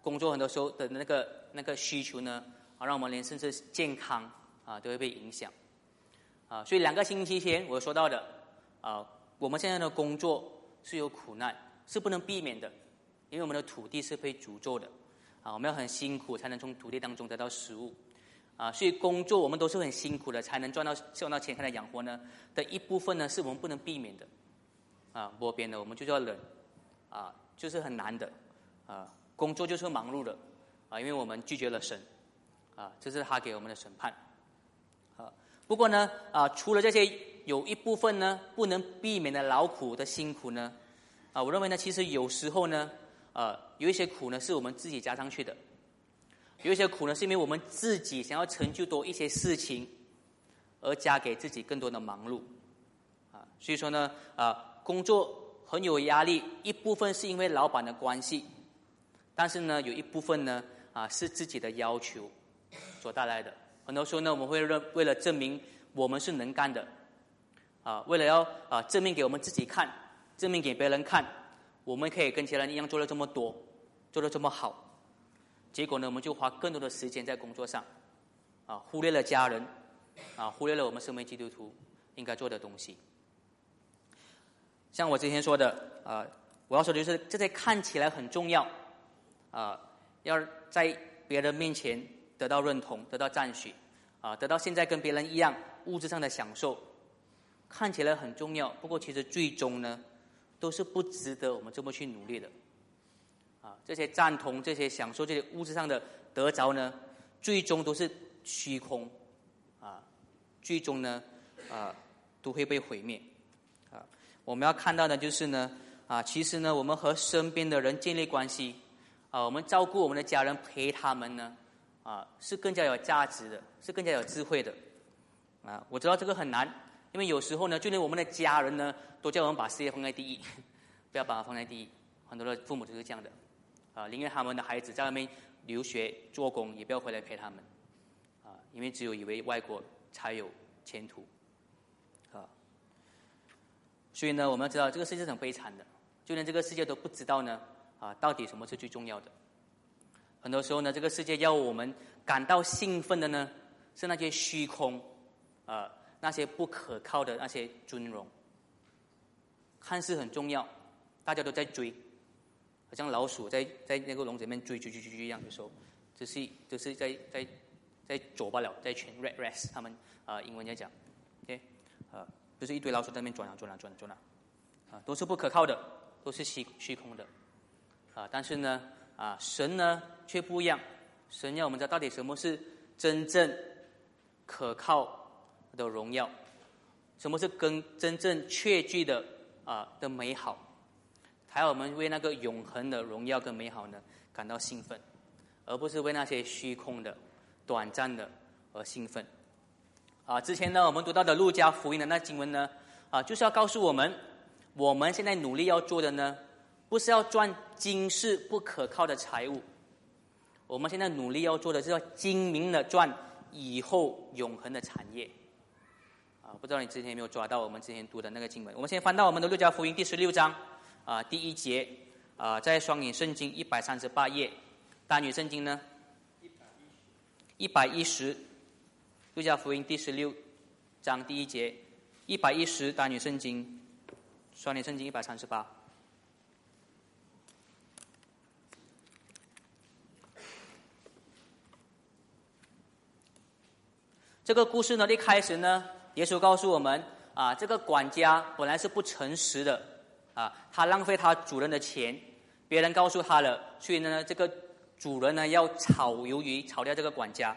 工作很多时候的那个那个需求呢啊让我们连甚至健康啊都会被影响，啊，所以两个星期前我说到的啊我们现在的工作是有苦难是不能避免的，因为我们的土地是被诅咒的。啊，我们要很辛苦才能从土地当中得到食物，啊，所以工作我们都是很辛苦的才能赚到赚到钱，才能养活呢。的一部分呢，是我们不能避免的，啊，波边的我们就叫忍，啊，就是很难的，啊，工作就是忙碌的，啊，因为我们拒绝了神，啊，这是他给我们的审判，啊，不过呢，啊，除了这些有一部分呢不能避免的劳苦的辛苦呢，啊，我认为呢，其实有时候呢。呃，有一些苦呢，是我们自己加上去的；有一些苦呢，是因为我们自己想要成就多一些事情，而加给自己更多的忙碌。啊，所以说呢，啊，工作很有压力，一部分是因为老板的关系，但是呢，有一部分呢，啊，是自己的要求所带来的。很多时候呢，我们会认为了证明我们是能干的，啊，为了要啊证明给我们自己看，证明给别人看。我们可以跟其他人一样做了这么多，做的这么好，结果呢，我们就花更多的时间在工作上，啊，忽略了家人，啊，忽略了我们身为基督徒应该做的东西。像我之前说的，啊，我要说的就是这些看起来很重要，啊，要在别人面前得到认同、得到赞许，啊，得到现在跟别人一样物质上的享受，看起来很重要，不过其实最终呢？都是不值得我们这么去努力的，啊，这些赞同、这些享受、这些物质上的得着呢，最终都是虚空，啊，最终呢，啊，都会被毁灭，啊，我们要看到的就是呢，啊，其实呢，我们和身边的人建立关系，啊，我们照顾我们的家人，陪他们呢，啊，是更加有价值的，是更加有智慧的，啊，我知道这个很难。因为有时候呢，就连我们的家人呢，都叫我们把事业放在第一，不要把它放在第一。很多的父母就是这样的，啊，宁愿他们的孩子在外面留学做工，也不要回来陪他们，啊，因为只有以为外国才有前途，啊。所以呢，我们要知道这个世界是很悲惨的，就连这个世界都不知道呢，啊，到底什么是最重要的。很多时候呢，这个世界要我们感到兴奋的呢，是那些虚空，啊。那些不可靠的那些尊荣，看似很重要，大家都在追，好像老鼠在在那个笼子里面追追追追追一样的时候，只是只是在在在走罢了，在全 red race，他们啊英文在讲，OK，啊，就是一堆老鼠在那边转啊转啊转啊转啊，啊，都是不可靠的，都是虚虚空的，啊，但是呢，啊，神呢却不一样，神要我们知道到底什么是真正可靠。的荣耀，什么是跟真正确据的啊的美好？还要我们为那个永恒的荣耀跟美好呢感到兴奋，而不是为那些虚空的、短暂的而兴奋。啊，之前呢我们读到的路加福音的那经文呢啊，就是要告诉我们，我们现在努力要做的呢，不是要赚今世不可靠的财物，我们现在努力要做的是要精明的赚以后永恒的产业。啊不知道你之前有没有抓到我们之前读的那个经文？我们先翻到我们的六加福音第十六章啊，第一节啊，在双眼圣经一百三十八页，单语圣经呢？一百一十，六加福音第十六章第一节，一百一十单语圣经，双年圣经一百三十八。这个故事呢，一开始呢，耶稣告诉我们啊，这个管家本来是不诚实的啊，他浪费他主人的钱，别人告诉他了，所以呢，这个主人呢要炒鱿鱼，炒掉这个管家。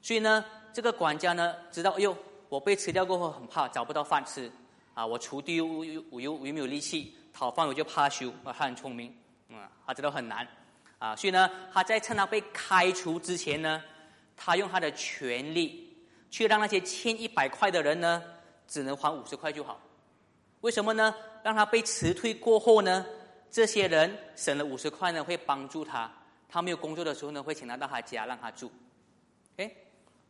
所以呢，这个管家呢，知道哎呦，我被吃掉过后很怕，找不到饭吃啊，我锄地又又又又没有力气讨饭，我就怕羞，他很聪明，嗯，他知道很难啊，所以呢，他在趁他被开除之前呢，他用他的权利。去让那些欠一百块的人呢，只能还五十块就好。为什么呢？让他被辞退过后呢，这些人省了五十块呢，会帮助他。他没有工作的时候呢，会请他到他家让他住。哎，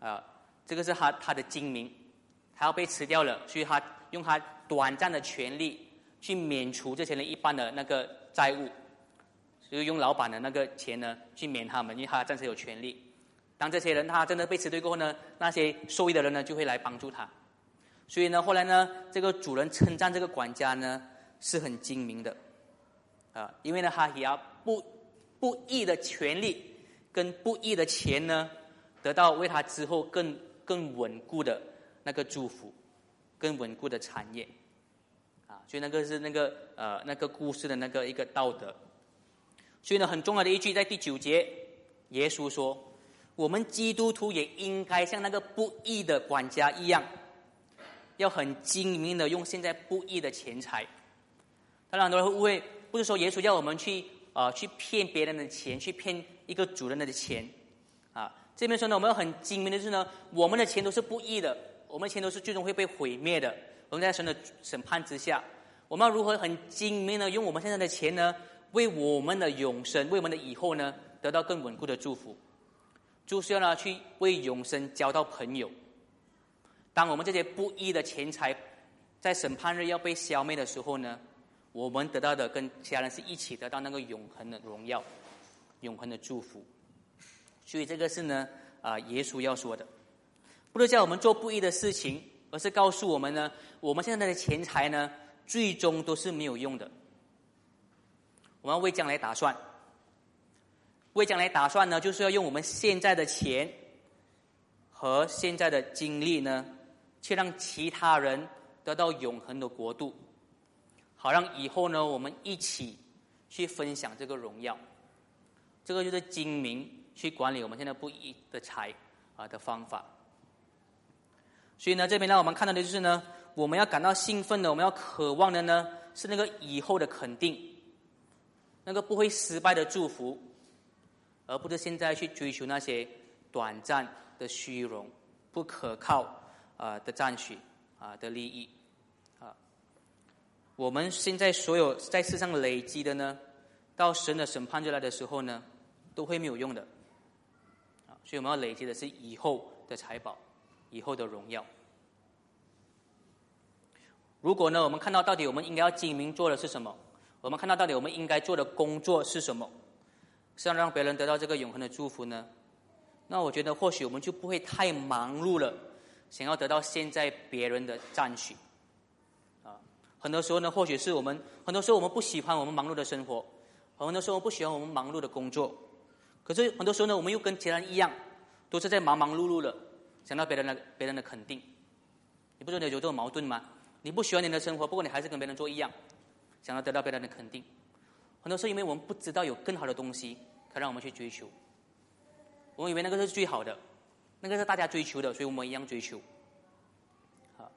啊，这个是他他的精明，他要被辞掉了，所以他用他短暂的权利去免除这些人一半的那个债务，就用老板的那个钱呢去免他们，因为他暂时有权利。当这些人他真的被辞退过后呢，那些受益的人呢就会来帮助他。所以呢，后来呢，这个主人称赞这个管家呢是很精明的，啊，因为呢他也要不不义的权利跟不义的钱呢，得到为他之后更更稳固的那个祝福，更稳固的产业，啊，所以那个是那个呃那个故事的那个一个道德。所以呢，很重要的一句在第九节，耶稣说。我们基督徒也应该像那个不义的管家一样，要很精明的用现在不义的钱财。当然，很多人会误会，不是说耶稣叫我们去啊去骗别人的钱，去骗一个主人的钱啊。这边说呢，我们要很精明的是呢，我们的钱都是不义的，我们的钱都是最终会被毁灭的。我们在神的审判之下，我们要如何很精明的用我们现在的钱呢，为我们的永生，为我们的以后呢，得到更稳固的祝福。就是要呢去为永生交到朋友。当我们这些不义的钱财在审判日要被消灭的时候呢，我们得到的跟其他人是一起得到那个永恒的荣耀、永恒的祝福。所以这个是呢啊，耶稣要说的，不是叫我们做不义的事情，而是告诉我们呢，我们现在的钱财呢，最终都是没有用的。我们要为将来打算。为将来打算呢，就是要用我们现在的钱和现在的精力呢，去让其他人得到永恒的国度，好让以后呢，我们一起去分享这个荣耀。这个就是精明去管理我们现在不义的财啊的方法。所以呢，这边呢，我们看到的就是呢，我们要感到兴奋的，我们要渴望的呢，是那个以后的肯定，那个不会失败的祝福。而不是现在去追求那些短暂的虚荣、不可靠啊的赞许啊的利益啊。我们现在所有在世上累积的呢，到神的审判日来的时候呢，都会没有用的啊。所以我们要累积的是以后的财宝、以后的荣耀。如果呢，我们看到到底我们应该要精明做的是什么？我们看到到底我们应该做的工作是什么？是要让别人得到这个永恒的祝福呢？那我觉得或许我们就不会太忙碌了，想要得到现在别人的赞许。啊，很多时候呢，或许是我们很多时候我们不喜欢我们忙碌的生活，很多时候不喜欢我们忙碌的工作。可是很多时候呢，我们又跟其他人一样，都是在忙忙碌碌的，想到别人的别人的肯定。你不觉得有这种矛盾吗？你不喜欢你的生活，不过你还是跟别人做一样，想要得到别人的肯定。很多时候，因为我们不知道有更好的东西可让我们去追求，我们以为那个是最好的，那个是大家追求的，所以我们一样追求。好，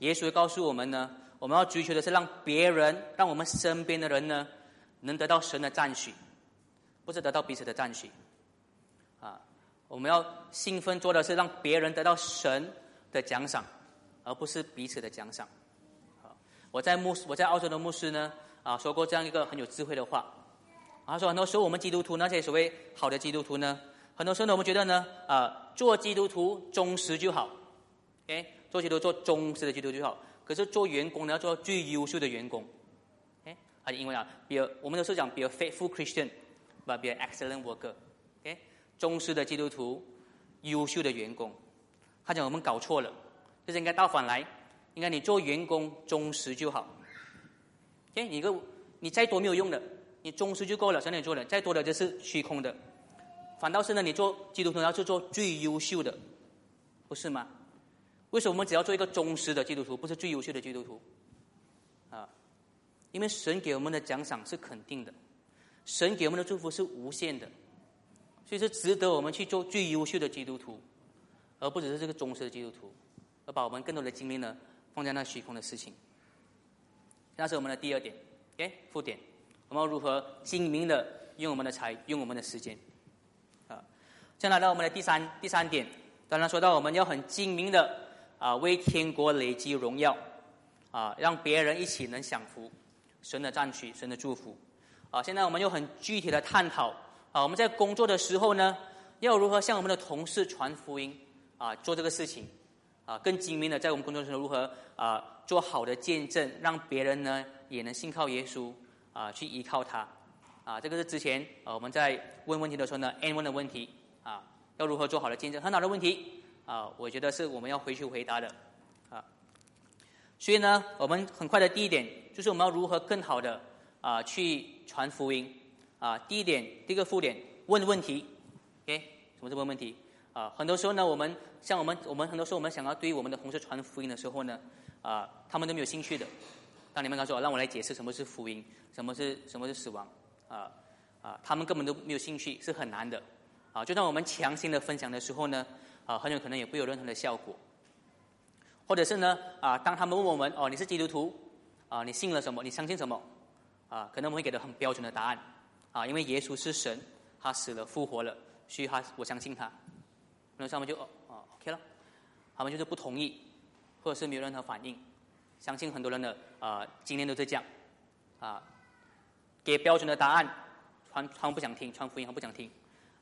耶稣告诉我们呢，我们要追求的是让别人，让我们身边的人呢，能得到神的赞许，不是得到彼此的赞许。啊，我们要兴奋做的是让别人得到神的奖赏，而不是彼此的奖赏。好，我在牧，我在澳洲的牧师呢。啊，说过这样一个很有智慧的话，他说很多时候我们基督徒那些所谓好的基督徒呢，很多时候呢我们觉得呢，啊，做基督徒忠实就好，OK，做基督徒做忠实的基督徒就好。可是做员工呢要做最优秀的员工，OK，啊，因为啊，比如我们都是讲比如 faithful Christian，but be an excellent worker，OK，忠实的基督徒，优秀的员工。他讲我们搞错了，就是应该倒反来，应该你做员工忠实就好。OK，你个你再多没有用的，你忠实就够了，神你做的，再多的就是虚空的。反倒是呢，你做基督徒要去做最优秀的，不是吗？为什么我们只要做一个忠实的基督徒，不是最优秀的基督徒？啊，因为神给我们的奖赏是肯定的，神给我们的祝福是无限的，所以是值得我们去做最优秀的基督徒，而不只是这个忠实的基督徒，而把我们更多的精力呢放在那虚空的事情。那是我们的第二点，OK，副点，我们如何精明的用我们的财，用我们的时间。啊先来到我们的第三第三点，当然说到我们要很精明的啊，为天国累积荣耀，啊，让别人一起能享福，神的赞许，神的祝福，啊，现在我们又很具体的探讨啊，我们在工作的时候呢，要如何向我们的同事传福音。啊，做这个事情。啊，更精明的在我们工作中如何啊，做好的见证，让别人呢也能信靠耶稣啊，去依靠他啊，这个是之前啊我们在问问题的时候呢，N 问的问题。啊，要如何做好的见证？很好的问题啊，我觉得是我们要回去回答的啊。所以呢，我们很快的第一点就是我们要如何更好的啊去传福音啊。第一点，第一个副点，问问题，OK？什么是问问题？啊，很多时候呢，我们像我们我们很多时候我们想要对我们的同事传福音的时候呢，啊，他们都没有兴趣的。当你们告诉我，让我来解释什么是福音，什么是什么是死亡，啊啊，他们根本都没有兴趣，是很难的。啊，就算我们强行的分享的时候呢，啊，很有可能也不有任何的效果。或者是呢，啊，当他们问我们，哦，你是基督徒，啊，你信了什么？你相信什么？啊，可能我们会给的很标准的答案，啊，因为耶稣是神，他死了复活了，所以他我相信他。那他们就哦哦 OK 了，他们就是不同意，或者是没有任何反应。相信很多人的啊，今天都是这样，啊，给标准的答案，传他们不想听，传福音他不想听。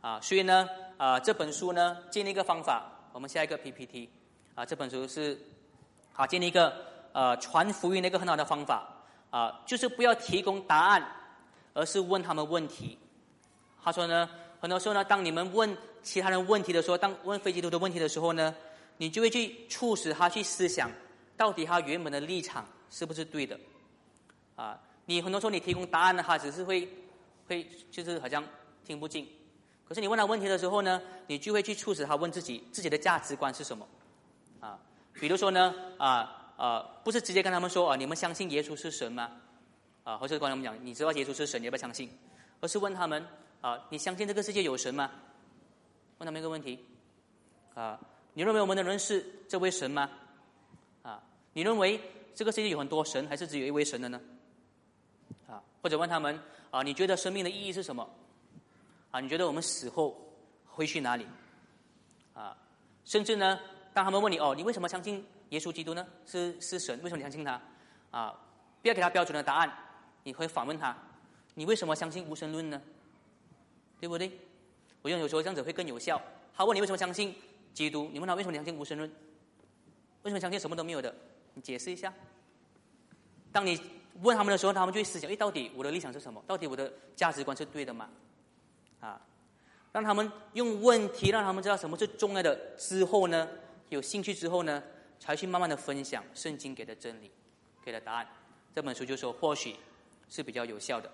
啊，所以呢，啊，这本书呢，建立一个方法。我们下一个 PPT，啊，这本书是，啊，建立一个呃传福音的一个很好的方法。啊，就是不要提供答案，而是问他们问题。他说呢，很多时候呢，当你们问其他人问题的时候，当问非基督的问题的时候呢，你就会去促使他去思想，到底他原本的立场是不是对的。啊，你很多时候你提供答案的话，只是会会就是好像听不进。可是你问他问题的时候呢，你就会去促使他问自己自己的价值观是什么，啊，比如说呢，啊啊，不是直接跟他们说啊，你们相信耶稣是神吗？啊，或者跟他们讲，你知道耶稣是神，你要不要相信？而是问他们啊，你相信这个世界有神吗？问他们一个问题，啊，你认为我们的人是这位神吗？啊，你认为这个世界有很多神，还是只有一位神的呢？啊，或者问他们啊，你觉得生命的意义是什么？啊，你觉得我们死后会去哪里？啊，甚至呢，当他们问你哦，你为什么相信耶稣基督呢？是是神？为什么你相信他？啊，不要给他标准的答案，你会反问他，你为什么相信无神论呢？对不对？我用有时候这样子会更有效。他问你为什么相信基督，你问他为什么相信无神论？为什么相信什么都没有的？你解释一下。当你问他们的时候，他们就会思想：哎，到底我的立场是什么？到底我的价值观是对的吗？啊，让他们用问题让他们知道什么是重要的之后呢，有兴趣之后呢，才去慢慢的分享圣经给的真理，给的答案。这本书就说或许是比较有效的。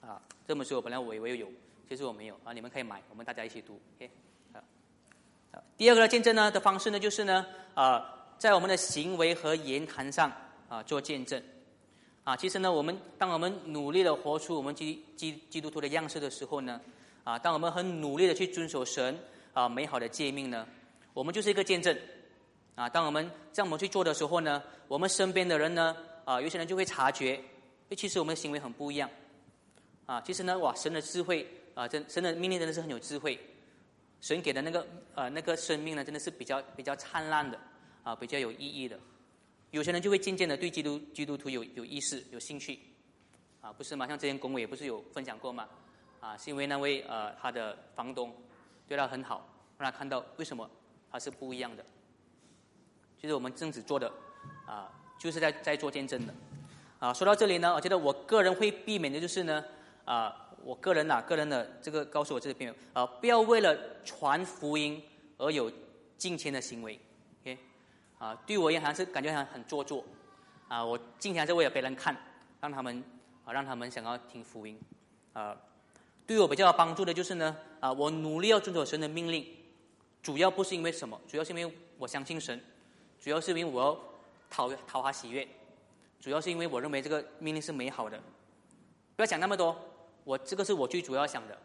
啊，这本书我本来我以为有，其实我没有啊，你们可以买，我们大家一起读。OK，啊，第二个见证呢的方式呢，就是呢，啊，在我们的行为和言谈上啊做见证。啊，其实呢，我们当我们努力的活出我们基基基督徒的样式的时候呢，啊，当我们很努力的去遵守神啊美好的诫命呢，我们就是一个见证。啊，当我们这样我们去做的时候呢，我们身边的人呢，啊，有些人就会察觉，其实我们的行为很不一样。啊，其实呢，哇，神的智慧啊，真神的命令真的是很有智慧，神给的那个呃那个生命呢，真的是比较比较灿烂的，啊，比较有意义的。有些人就会渐渐的对基督基督徒有有意识、有兴趣，啊，不是吗？像之前公伟也不是有分享过吗？啊，是因为那位呃他的房东对他很好，让他看到为什么他是不一样的。就是我们正子做的啊，就是在在做见证的。啊，说到这里呢，我觉得我个人会避免的就是呢，啊，我个人呐，个人的这个告诉我这个朋友啊，不要为了传福音而有金钱的行为，OK，。啊，对我也还是感觉好像很做作，啊，我今天是为了别人看，让他们啊，让他们想要听福音。啊，对我比较有帮助的就是呢，啊，我努力要遵守神的命令，主要不是因为什么，主要是因为我相信神，主要是因为我要讨讨他喜悦，主要是因为我认为这个命令是美好的。不要想那么多，我这个是我最主要想的，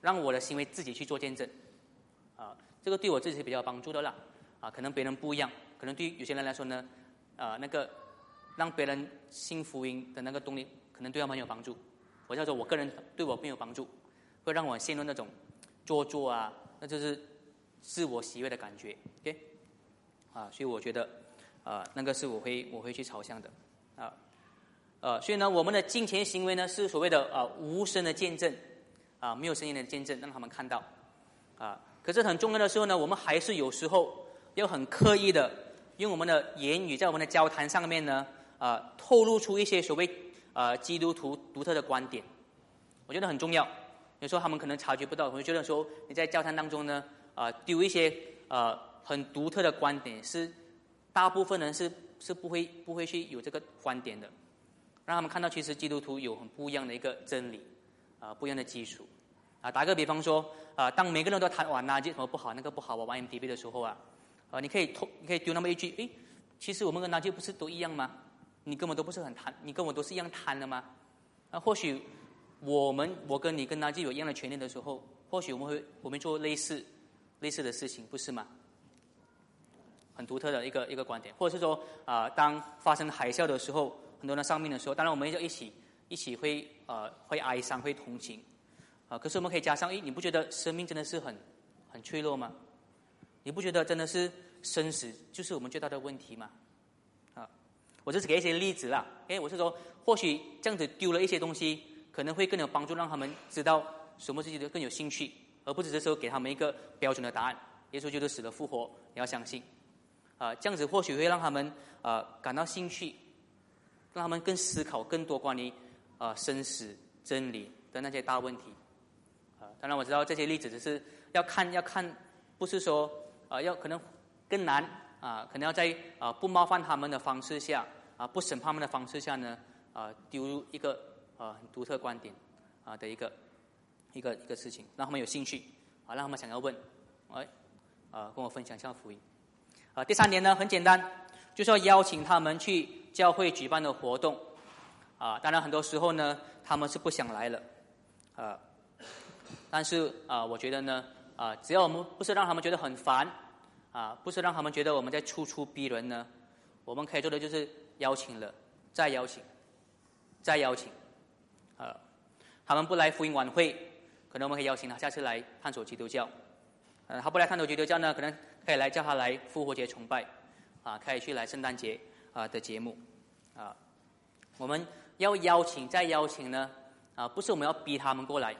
让我的行为自己去做见证。啊，这个对我自己是比较有帮助的啦。啊，可能别人不一样，可能对有些人来说呢，啊，那个让别人信福音的那个动力，可能对他们有帮助。我叫做我个人对我没有帮助，会让我陷入那种做作啊，那就是自我喜悦的感觉，OK？啊，所以我觉得，啊，那个是我会我会去朝向的，啊，呃，所以呢，我们的金钱行为呢是所谓的啊无声的见证，啊没有声音的见证，让他们看到，啊，可是很重要的时候呢，我们还是有时候。要很刻意的用我们的言语，在我们的交谈上面呢，啊，透露出一些所谓呃基督徒独特的观点，我觉得很重要。有时候他们可能察觉不到，我就觉得说你在交谈当中呢，啊，丢一些呃很独特的观点，是大部分人是是不会不会去有这个观点的，让他们看到其实基督徒有很不一样的一个真理，啊，不一样的基础。啊，打个比方说，啊，当每个人都谈哇垃圾什么不好，那个不好，我玩 MTV 的时候啊。啊，你可以偷，你可以丢那么一句，诶，其实我们跟垃圾不是都一样吗？你根本都不是很贪，你跟我都是一样贪的吗？那或许我们，我跟你跟垃圾有一样的权利的时候，或许我们会，我们做类似类似的事情，不是吗？很独特的一个一个观点，或者是说，啊，当发生海啸的时候，很多人丧命的时候，当然我们要一起一起会呃会哀伤，会同情，啊，可是我们可以加上，诶，你不觉得生命真的是很很脆弱吗？你不觉得真的是生死就是我们最大的问题吗？啊，我就是给一些例子啦。哎，我是说，或许这样子丢了一些东西，可能会更有帮助，让他们知道什么事情都更有兴趣，而不只是说给他们一个标准的答案。耶稣就是死了复活，你要相信。啊，这样子或许会让他们啊感到兴趣，让他们更思考更多关于啊生死真理的那些大问题。啊，当然我知道这些例子只是要看要看，不是说。啊，要可能更难啊，可能要在啊不冒犯他们的方式下啊，不审判他们的方式下呢啊，丢入一个啊很独特观点啊的一个一个一个事情，让他们有兴趣啊，让他们想要问，哎啊跟我分享一下福音啊。第三点呢很简单，就是要邀请他们去教会举办的活动啊，当然很多时候呢他们是不想来了啊，但是啊我觉得呢啊只要我们不是让他们觉得很烦。啊，不是让他们觉得我们在处处逼人呢。我们可以做的就是邀请了，再邀请，再邀请。啊，他们不来福音晚会，可能我们可以邀请他下次来探索基督教。呃，他不来探索基督教呢，可能可以来叫他来复活节崇拜。啊，可以去来圣诞节啊的节目。啊，我们要邀请再邀请呢，啊，不是我们要逼他们过来，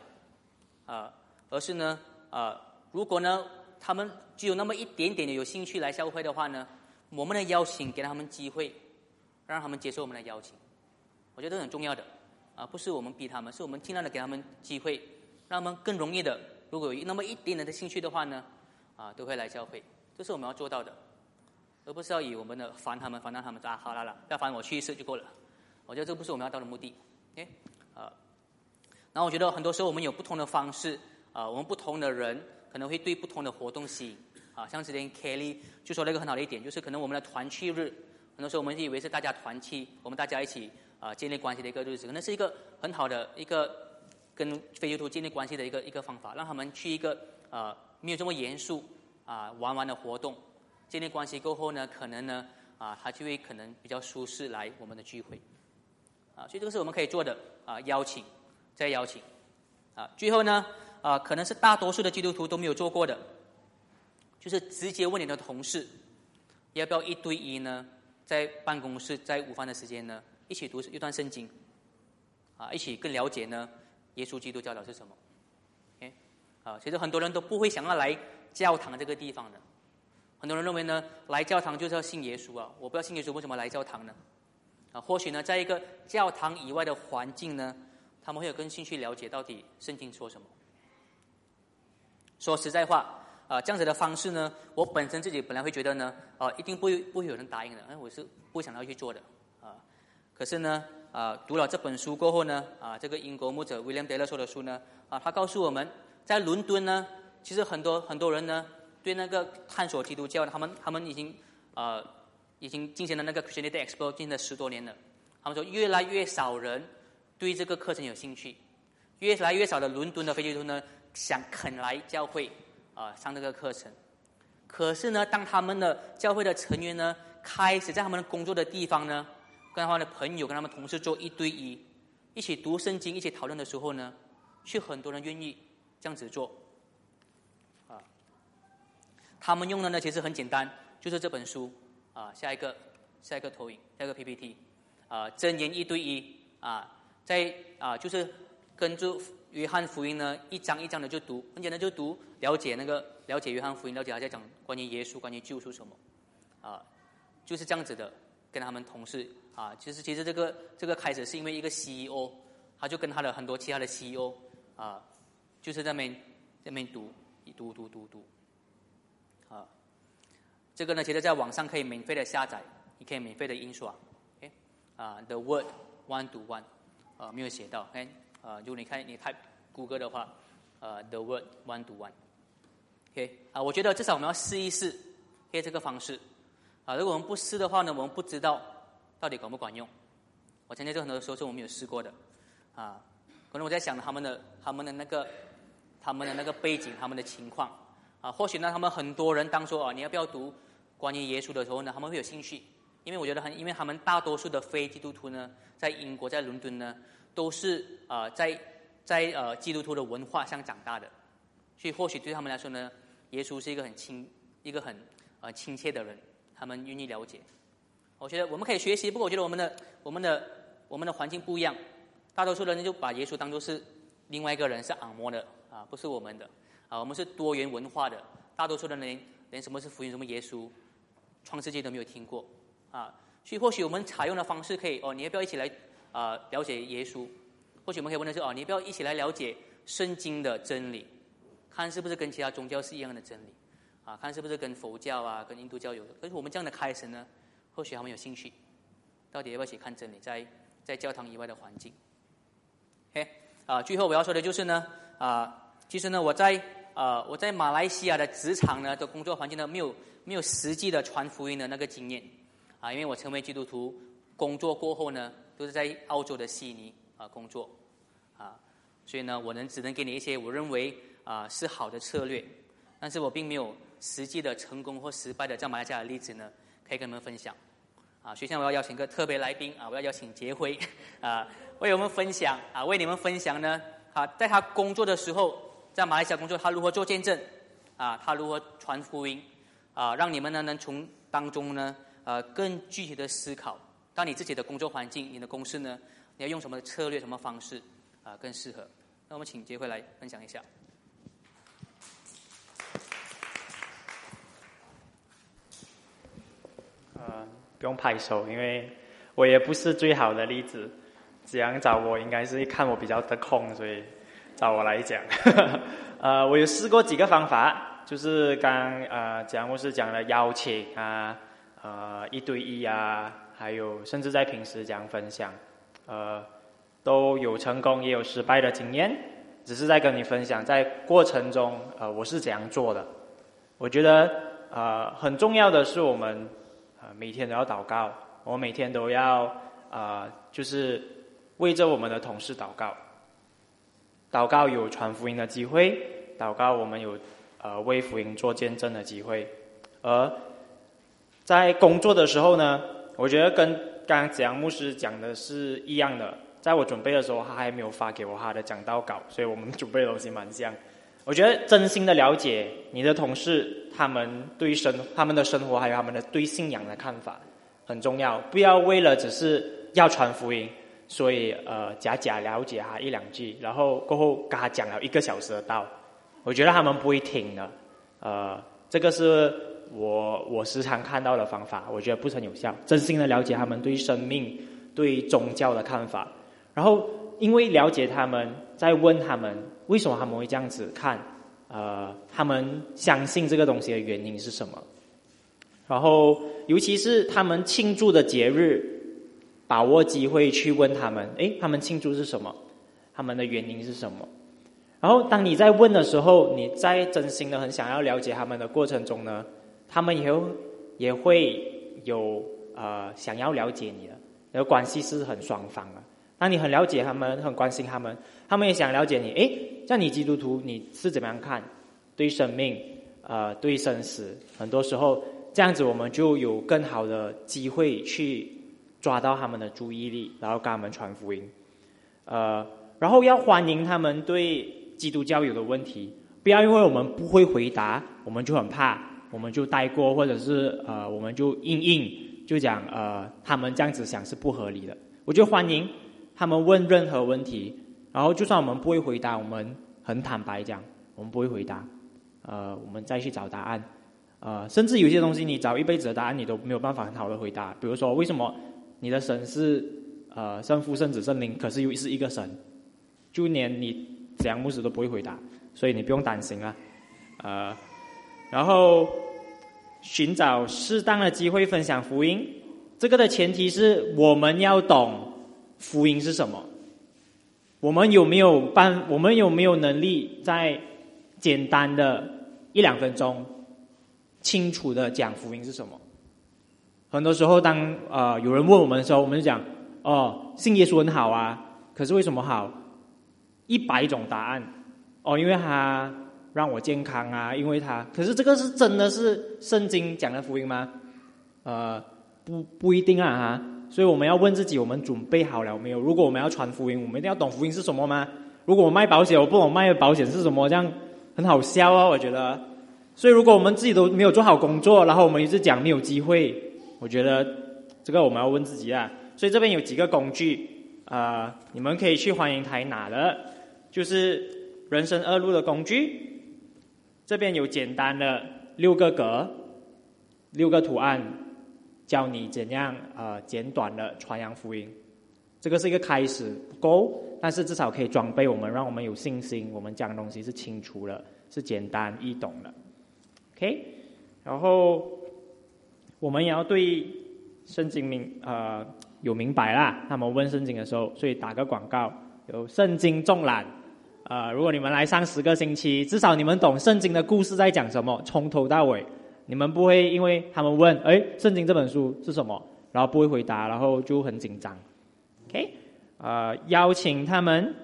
啊，而是呢，啊，如果呢。他们只有那么一点点的有兴趣来教会的话呢，我们的邀请给他们机会，让他们接受我们的邀请，我觉得很重要的啊，不是我们逼他们，是我们尽量的给他们机会，让他们更容易的，如果有那么一点点的兴趣的话呢，啊，都会来教会，这是我们要做到的，而不是要以我们的烦他们，烦到他们啊，好了了，不要烦我去一次就够了，我觉得这不是我们要到的目的，OK，啊，然后我觉得很多时候我们有不同的方式啊，我们不同的人。可能会对不同的活动吸引，啊，像之前 Kelly 就说了一个很好的一点，就是可能我们的团契日，很多时候我们以为是大家团契，我们大家一起啊建立关系的一个日子，可能是一个很好的一个跟非基督徒建立关系的一个一个方法，让他们去一个呃没有这么严肃啊玩玩的活动，建立关系过后呢，可能呢啊他就会可能比较舒适来我们的聚会，啊，所以这个是我们可以做的啊邀请，再邀请，啊，最后呢。啊，可能是大多数的基督徒都没有做过的，就是直接问你的同事，要不要一对一呢？在办公室，在午饭的时间呢，一起读一段圣经，啊，一起更了解呢，耶稣基督教导是什么？OK，啊，其实很多人都不会想要来教堂这个地方的，很多人认为呢，来教堂就是要信耶稣啊，我不要信耶稣，为什么来教堂呢？啊，或许呢，在一个教堂以外的环境呢，他们会有更兴趣了解到底圣经说什么。说实在话，啊，这样子的方式呢，我本身自己本来会觉得呢，啊，一定不会不会有人答应的，哎，我是不想要去做的，啊，可是呢，啊，读了这本书过后呢，啊，这个英国牧者 William Taylor 说的书呢，啊，他告诉我们，在伦敦呢，其实很多很多人呢，对那个探索基督教，他们他们已经呃，已经进行了那个 Christianity Expo 进行了十多年了。他们说，越来越少人对这个课程有兴趣，越来越少的伦敦的非基督徒呢，想肯来教会啊上这个课程。可是呢，当他们的教会的成员呢，开始在他们工作的地方呢，跟他们的朋友、跟他们同事做一对一，一起读圣经、一起讨论的时候呢，却很多人愿意这样子做。他们用的呢其实很简单，就是这本书。啊，下一个，下一个投影，下一个 PPT。啊，真言一对一。啊，在啊，就是跟着约翰福音呢，一章一章的就读，很简单就读，了解那个，了解约翰福音，了解他在讲关于耶稣、关于救赎什么。啊。就是这样子的，跟他们同事啊，其实其实这个这个开始是因为一个 CEO，他就跟他的很多其他的 CEO 啊，就是在那边那边读，读读读读，这个呢，其实在网上可以免费的下载，你可以免费的印刷，OK，啊，The Word One to One，啊，没有写到，OK，啊，如果你看你 type 谷歌的话，呃，The Word One to One，OK，啊，我觉得至少我们要试一试，OK 这个方式。啊，如果我们不试的话呢，我们不知道到底管不管用。我相信就很多时候是我们有试过的，啊，可能我在想他们的他们的那个他们的那个背景，他们的情况，啊，或许呢，他们很多人当说啊，你要不要读关于耶稣的时候呢，他们会有兴趣，因为我觉得很，因为他们大多数的非基督徒呢，在英国在伦敦呢，都是啊在在呃基督徒的文化上长大的，所以或许对他们来说呢，耶稣是一个很亲一个很呃亲切的人。他们愿意了解，我觉得我们可以学习。不过，我觉得我们的、我们的、我们的环境不一样。大多数人就把耶稣当作是另外一个人，是昂摩的啊，不是我们的啊。我们是多元文化的，大多数的人连什么是福音、什么耶稣、创世纪都没有听过啊。所以，或许我们采用的方式可以哦，你要不要一起来啊了解耶稣？或许我们可以问的是哦，你要不要一起来了解圣经的真理？看是不是跟其他宗教是一样的真理？啊，看是不是跟佛教啊、跟印度教有的？可是我们这样的开始呢，或许他们有兴趣。到底要不要一起看真理？在在教堂以外的环境。OK，啊，最后我要说的就是呢，啊，其实呢，我在啊，我在马来西亚的职场呢的工作环境呢，没有没有实际的传福音的那个经验。啊，因为我成为基督徒工作过后呢，都是在澳洲的悉尼啊工作。啊，所以呢，我能只能给你一些我认为啊是好的策略，但是我并没有。实际的成功或失败的在马来西亚的例子呢，可以跟你们分享。啊，所以现在我要邀请个特别来宾啊，我要邀请杰辉 啊，为我们分享啊，为你们分享呢啊，在他工作的时候，在马来西亚工作，他如何做见证啊，他如何传福音啊，让你们呢能从当中呢呃更具体的思考，当你自己的工作环境、你的公司呢，你要用什么策略、什么方式啊更适合？那我们请杰辉来分享一下。呃，不用拍手，因为我也不是最好的例子。这样找我，应该是看我比较得空，所以找我来讲。呃，我有试过几个方法，就是刚呃讲牧师讲的邀请啊，呃一对一啊，还有甚至在平时讲分享，呃都有成功也有失败的经验，只是在跟你分享，在过程中呃我是怎样做的。我觉得呃很重要的是我们。呃每天都要祷告，我每天都要啊，就是为着我们的同事祷告。祷告有传福音的机会，祷告我们有呃为福音做见证的机会。而在工作的时候呢，我觉得跟刚刚子阳牧师讲的是一样的。在我准备的时候，他还没有发给我他的讲道稿，所以我们准备的东西蛮像。我觉得真心的了解你的同事，他们对生他们的生活还有他们的对信仰的看法很重要。不要为了只是要传福音，所以呃假假了解他一两句，然后过后跟他讲了一个小时的道，我觉得他们不会听的。呃，这个是我我时常看到的方法，我觉得不是很有效。真心的了解他们对生命、对宗教的看法，然后因为了解他们，再问他们。为什么他们会这样子看？呃，他们相信这个东西的原因是什么？然后，尤其是他们庆祝的节日，把握机会去问他们，诶，他们庆祝是什么？他们的原因是什么？然后当你在问的时候，你在真心的很想要了解他们的过程中呢，他们也也会有呃想要了解你的，那个关系是很双方的。当你很了解他们，很关心他们，他们也想了解你。诶，像你基督徒你是怎么样看对生命？呃，对生死，很多时候这样子，我们就有更好的机会去抓到他们的注意力，然后跟他们传福音。呃，然后要欢迎他们对基督教有的问题，不要因为我们不会回答，我们就很怕，我们就带过，或者是呃，我们就硬硬就讲呃，他们这样子想是不合理的。我就欢迎他们问任何问题，然后就算我们不会回答，我们很坦白讲，我们不会回答。呃，我们再去找答案，呃，甚至有些东西你找一辈子的答案，你都没有办法很好的回答。比如说，为什么你的神是呃圣父、圣子、圣灵，可是又是一个神？就连你怎样牧师都不会回答，所以你不用担心啊。呃，然后寻找适当的机会分享福音，这个的前提是我们要懂福音是什么。我们有没有办？我们有没有能力在？简单的一两分钟，清楚的讲福音是什么？很多时候，当呃有人问我们的时候，我们就讲：哦，信耶稣很好啊。可是为什么好？一百种答案。哦，因为他让我健康啊，因为他。可是这个是真的是圣经讲的福音吗？呃，不不一定啊哈。所以我们要问自己：我们准备好了没有？如果我们要传福音，我们一定要懂福音是什么吗？如果我卖保险，我不懂卖保险是什么，这样。很好笑啊，我觉得。所以，如果我们自己都没有做好工作，然后我们一直讲没有机会，我觉得这个我们要问自己啊。所以这边有几个工具啊，你们可以去欢迎台拿的，就是人生二路的工具。这边有简单的六个格、六个图案，教你怎样啊简短的传扬福音。这个是一个开始，不够，但是至少可以装备我们，让我们有信心。我们讲的东西是清楚的，是简单易懂的。OK，然后我们也要对圣经明呃有明白啦。他们问圣经的时候，所以打个广告，有圣经纵览。呃，如果你们来上十个星期，至少你们懂圣经的故事在讲什么，从头到尾，你们不会因为他们问，哎，圣经这本书是什么，然后不会回答，然后就很紧张。OK，呃，邀请他们，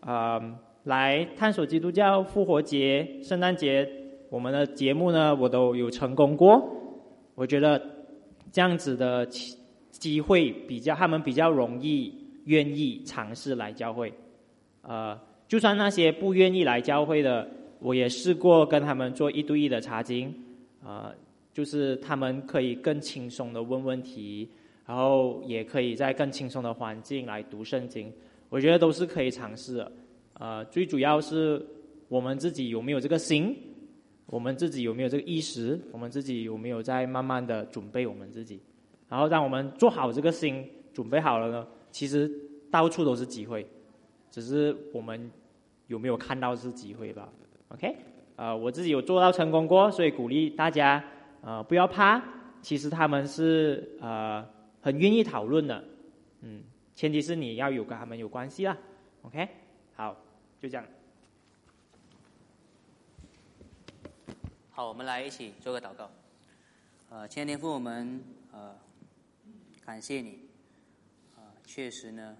呃，来探索基督教复活节、圣诞节，我们的节目呢，我都有成功过。我觉得这样子的机会比较，他们比较容易愿意尝试来教会。呃，就算那些不愿意来教会的，我也试过跟他们做一对一的查经，呃，就是他们可以更轻松的问问题。然后也可以在更轻松的环境来读圣经，我觉得都是可以尝试的。呃，最主要是我们自己有没有这个心，我们自己有没有这个意识，我们自己有没有在慢慢的准备我们自己。然后让我们做好这个心，准备好了呢，其实到处都是机会，只是我们有没有看到是机会吧？OK，呃，我自己有做到成功过，所以鼓励大家，呃，不要怕，其实他们是呃。很愿意讨论的，嗯，前提是你要有跟他们有关系啦，OK，好，就这样。好，我们来一起做个祷告。呃，亲爱的天父，我们呃感谢你，啊，确实呢，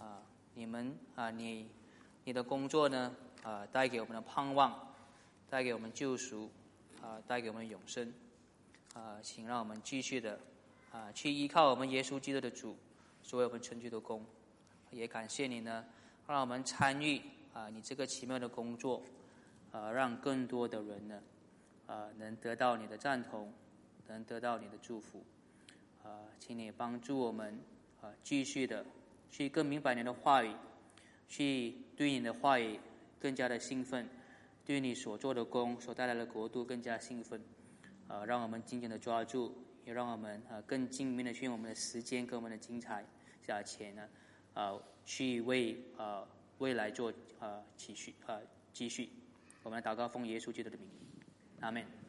啊，你们啊，你你的工作呢，啊，带给我们的盼望，带给我们救赎，啊，带给我们永生，啊，请让我们继续的。啊，去依靠我们耶稣基督的主，所为我们成就的功，也感谢你呢，让我们参与啊，你这个奇妙的工作，啊，让更多的人呢，啊，能得到你的赞同，能得到你的祝福，啊，请你帮助我们啊，继续的去更明白你的话语，去对你的话语更加的兴奋，对你所做的功所带来的国度更加兴奋，啊，让我们紧紧的抓住。也让我们啊更精明的去用我们的时间跟我们的精彩价钱呢，啊去为啊未来做啊继续啊继续，我们祷告奉耶稣基督的名，阿门。